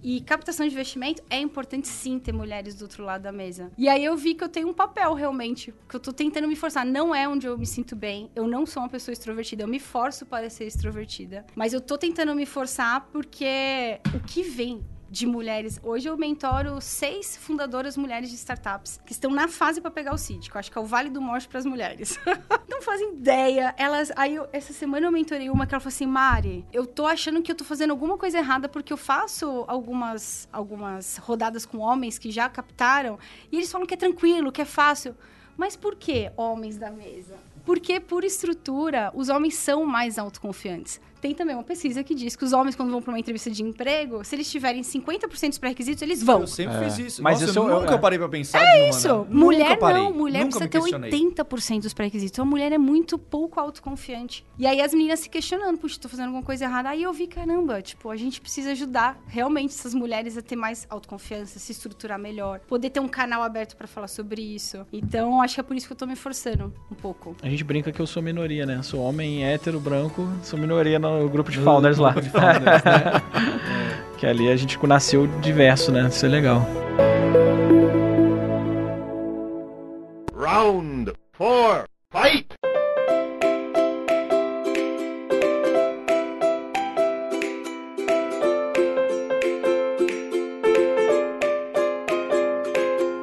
E captação de investimento é importante sim ter mulheres do outro lado da mesa. E aí eu vi que eu tenho um papel realmente, que eu tô tentando me forçar. Não é onde eu me sinto bem. Eu não sou uma pessoa extrovertida, eu me forço para ser extrovertida. Mas eu tô tentando me forçar porque o que vem de mulheres. Hoje eu mentoro seis fundadoras mulheres de startups que estão na fase para pegar o CID, que eu acho que é o Vale do Morte para as mulheres. (laughs) não fazem ideia. Elas, aí eu- essa semana eu mentorei uma que ela falou assim: "Mari, eu tô achando que eu tô fazendo alguma coisa errada porque eu faço algumas algumas rodadas com homens que já captaram e eles falam que é tranquilo, que é fácil. Mas por que homens da mesa? Porque, por estrutura, os homens são mais autoconfiantes. Tem também uma pesquisa que diz que os homens, quando vão para uma entrevista de emprego, se eles tiverem 50% dos pré-requisitos, eles vão. Eu sempre fiz isso. Mas Nossa, isso eu eu- nunca é. parei pra pensar. É Isso, mulher não, mulher nunca precisa ter questionei. 80% dos pré-requisitos. Então, a mulher é muito pouco autoconfiante. E aí as meninas se questionando, puxa, tô fazendo alguma coisa errada. Aí eu vi, caramba, tipo, a gente precisa ajudar realmente essas mulheres a ter mais autoconfiança, se estruturar melhor, poder ter um canal aberto pra falar sobre isso. Então, acho que é por isso que eu tô me forçando um pouco. A gente brinca que eu sou minoria, né? Sou homem hétero, branco, sou minoria no grupo de founders lá. (laughs) que ali a gente nasceu diverso, né? Isso é legal. Round four, fight!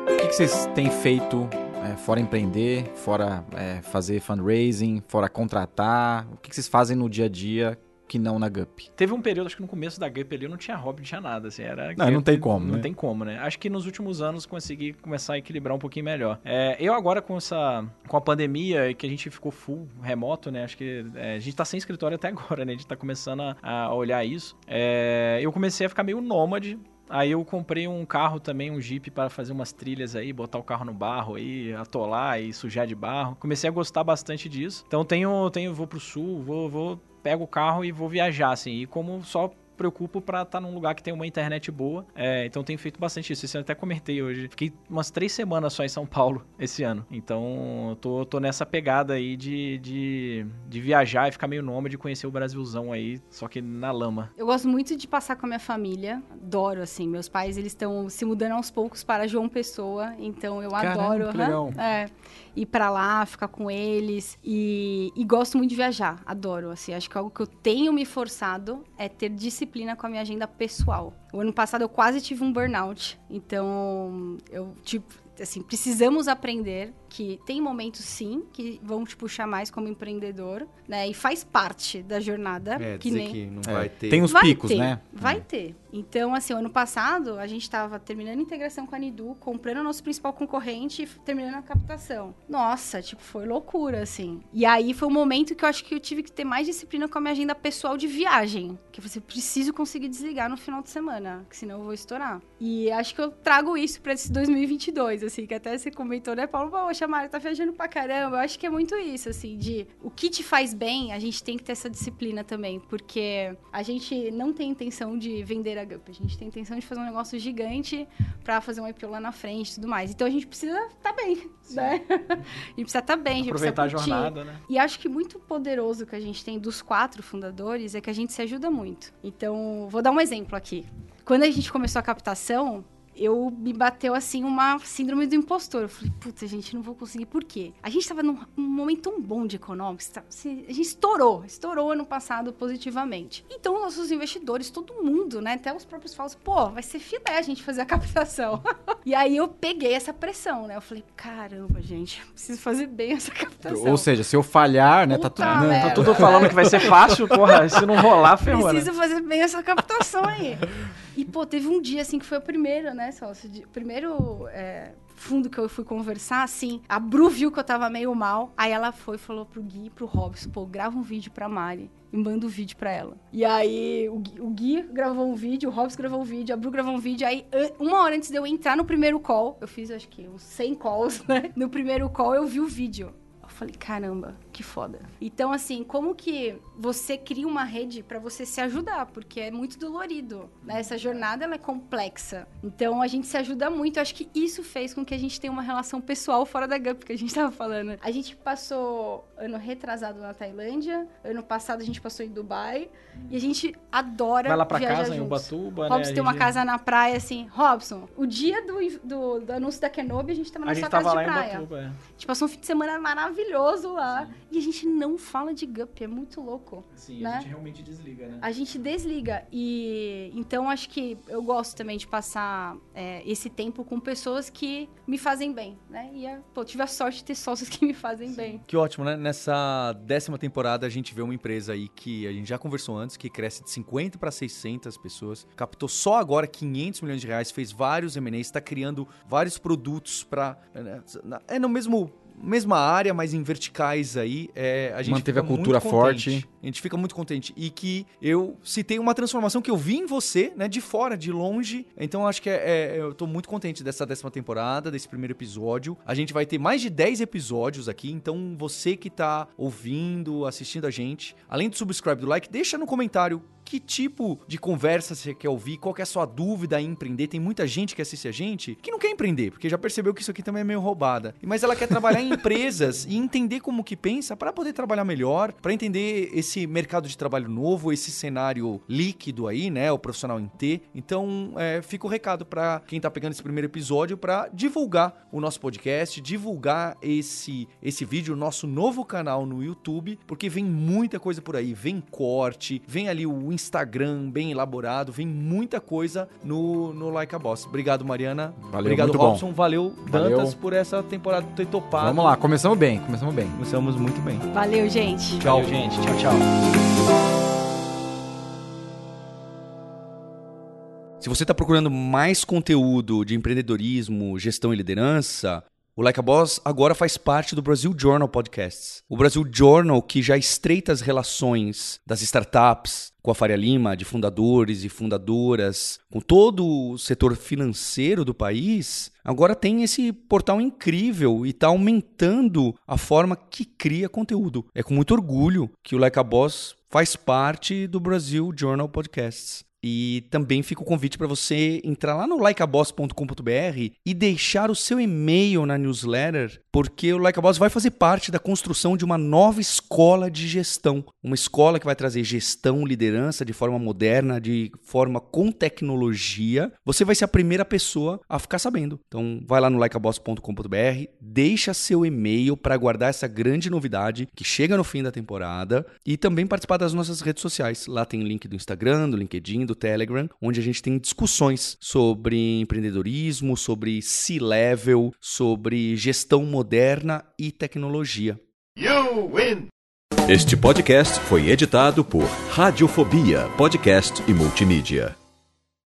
O que vocês têm feito É, fora empreender, fora é, fazer fundraising, fora contratar? O que, que vocês fazem no dia a dia que não na GUP? Teve um período, acho que no começo da GUP ali eu não tinha hobby, não tinha nada, assim, era... Não, não tem como, Não né? tem como, né? Acho que nos últimos anos consegui começar a equilibrar um pouquinho melhor. É, eu agora com essa... com a pandemia e que a gente ficou full remoto, né? Acho que é, a gente tá sem escritório até agora, né? A gente tá começando a, a olhar isso. É, eu comecei a ficar meio nômade, Aí eu comprei um carro também, um Jeep para fazer umas trilhas aí, botar o carro no barro aí, atolar e sujar de barro. Comecei a gostar bastante disso. Então tenho, tenho vou pro sul, vou, vou pego o carro e vou viajar assim. E como só preocupo pra estar num lugar que tem uma internet boa. É, então tenho feito bastante isso. Isso eu até comentei hoje. Fiquei umas três semanas só em São Paulo (laughs) esse ano. Então eu tô, tô nessa pegada aí de, de, de viajar e ficar meio nômade, conhecer o Brasilzão aí, só que na lama. Eu gosto muito de passar com a minha família. Adoro, assim. Meus pais, eles estão se mudando aos poucos para João Pessoa. Então eu Caramba, adoro. que legal. É, ir pra lá, ficar com eles. E, e gosto muito de viajar. Adoro, assim. Acho que algo que eu tenho me forçado é ter disciplina com a minha agenda pessoal. O ano passado eu quase tive um burnout. Então, eu, tipo, assim, precisamos aprender que tem momentos sim que vão te puxar mais como empreendedor, né? E faz parte da jornada. É, que dizer nem... que não É, vai ter. Tem os Vai picos, ter, né? Vai ter. Então, assim, ano passado, a gente estava terminando a integração com a Nidu, comprando o nosso principal concorrente e terminando a captação. Nossa, tipo, foi loucura, assim. E aí foi um momento que eu acho que eu tive que ter mais disciplina com a minha agenda pessoal de viagem. Que você preciso conseguir desligar no final de semana, que senão eu vou estourar. E acho que eu trago isso para esse 2022, assim, que até você comentou, né, Paulo? Poxa, Mari, tá viajando pra caramba. Eu acho que é muito isso, assim, de o que te faz bem, a gente tem que ter essa disciplina também, porque a gente não tem intenção de vender a GUP, a gente tem intenção de fazer um negócio gigante pra fazer um IPO lá na frente e tudo mais. Então a gente precisa estar bem, né? A gente precisa estar bem, a gente Aproveitar a precisa curtir. jornada, né? E acho que muito poderoso que a gente tem dos quatro fundadores é que a gente se ajuda muito. Então, vou dar um exemplo aqui. Quando a gente começou a captação, eu me bateu assim uma síndrome do impostor. Eu falei, puta, gente, não vou conseguir. Por quê? A gente tava num, num momento tão bom de econômico, tá- a gente estourou, estourou ano passado positivamente. Então, nossos investidores, todo mundo, né, até os próprios falam, assim, pô, vai ser filé a gente fazer a captação. (laughs) e aí eu peguei essa pressão, né? Eu falei, caramba, gente, preciso fazer bem essa captação. Ou seja, se eu falhar, né, tá tudo... Puta né, merda. Tá tudo falando que vai ser fácil, porra, se não rolar, ferrou, né? Preciso fazer bem essa captação aí. E, pô, teve um dia, assim, que foi o primeiro, né, sócio? de- primeiro é, fundo que eu fui conversar, assim, a Bru viu que eu tava meio mal. Aí ela foi e falou pro Gui pro Robson, pô, grava um vídeo pra Mari e manda o vídeo pra ela. E aí o Gui, o Gui gravou um vídeo, o Robson gravou um vídeo, a Bru gravou um vídeo. Aí, uma hora antes de eu entrar no primeiro call, eu fiz, acho que, uns 100 calls, (laughs) né? No primeiro call, eu vi o vídeo. Eu falei, caramba, que foda. Então, assim, como que você cria uma rede pra você se ajudar? Porque é muito dolorido, né? Essa jornada, ela é complexa. Então, a gente se ajuda muito. Eu acho que isso fez com que a gente tenha uma relação pessoal fora da GUP, que a gente tava falando. A gente passou ano retrasado na Tailândia, ano passado a gente passou em Dubai, e a gente adora Vai lá pra casa, em juntos. Ubatuba, né? Robson tem uma gente- casa na praia, assim. Robson, o dia do, do, do anúncio da Kenobi, a gente tava na A sua casa de em praia. Ubatuba, é. A gente passou um fim de semana maravilhoso lá. E a gente não fala de Gup, é muito louco. Sim, Né? a gente realmente desliga, né? A gente desliga. E então acho que eu gosto também de passar é, esse tempo com pessoas que me fazem bem, né? E é, pô, tive a sorte de ter sócios que me fazem bem. Que ótimo, né? Nessa décima temporada a gente vê uma empresa aí que a gente já conversou antes, que cresce de 50 para 600 pessoas, captou só agora 500 milhões de reais, fez vários M&As, está criando vários produtos para é no mesmo mesma área, mas em verticais aí, é, a gente Manteve a cultura forte. A gente fica muito contente. E que eu citei uma transformação que eu vi em você, né? De fora, de longe. Então acho que é, é- eu tô muito contente dessa décima temporada, desse primeiro episódio. A gente vai ter mais de 10 episódios aqui. Então você que tá ouvindo, assistindo a gente, além do subscribe do like, deixa no comentário que tipo de conversa você quer ouvir, qual que é a sua dúvida em empreender. Tem muita gente que assiste a gente que não quer empreender, porque já percebeu que isso aqui também é meio roubada. Mas ela quer trabalhar em (laughs) empresas e entender como que pensa para poder trabalhar melhor, para entender esse mercado de trabalho novo, esse cenário líquido aí, né? O profissional em T. Então, é, fica o recado para quem tá pegando esse primeiro episódio para divulgar o nosso podcast, divulgar esse, esse vídeo, o nosso novo canal no YouTube, porque vem muita coisa por aí. Vem corte, vem ali o Instagram bem elaborado, vem muita coisa no, no Like a Boss. Obrigado, Mariana. Valeu, Obrigado, muito bom. Robson. Valeu, Valeu. Dantas, por essa temporada ter topado. Vamos lá, começamos bem, começamos bem. Começamos muito bem. Valeu, gente. Tchau. Valeu, gente. Tchau, tchau. Se você está procurando mais conteúdo de empreendedorismo, gestão e liderança, o Like a Boss agora faz parte do Brasil Journal Podcasts. O Brasil Journal, que já estreita as relações das startups com a Faria Lima, de fundadores e fundadoras, com todo o setor financeiro do país, agora tem esse portal incrível e está aumentando a forma que cria conteúdo. É com muito orgulho que o Like a Boss faz parte do Brasil Journal Podcasts. E também fica o convite para você entrar lá no likeaboss.com.br e deixar o seu e-mail na newsletter, porque o Like a Boss vai fazer parte da construção de uma nova escola de gestão. Uma escola que vai trazer gestão, liderança de forma moderna, de forma com tecnologia. Você vai ser a primeira pessoa a ficar sabendo. Então vai lá no likeaboss.com.br, deixa seu e-mail para guardar essa grande novidade que chega no fim da temporada e também participar das nossas redes sociais. Lá tem link do Instagram, do LinkedIn, do Telegram, onde a gente tem discussões sobre empreendedorismo, sobre C-level, sobre gestão moderna e tecnologia. You win! Este podcast foi editado por Radiofobia, podcast e multimídia.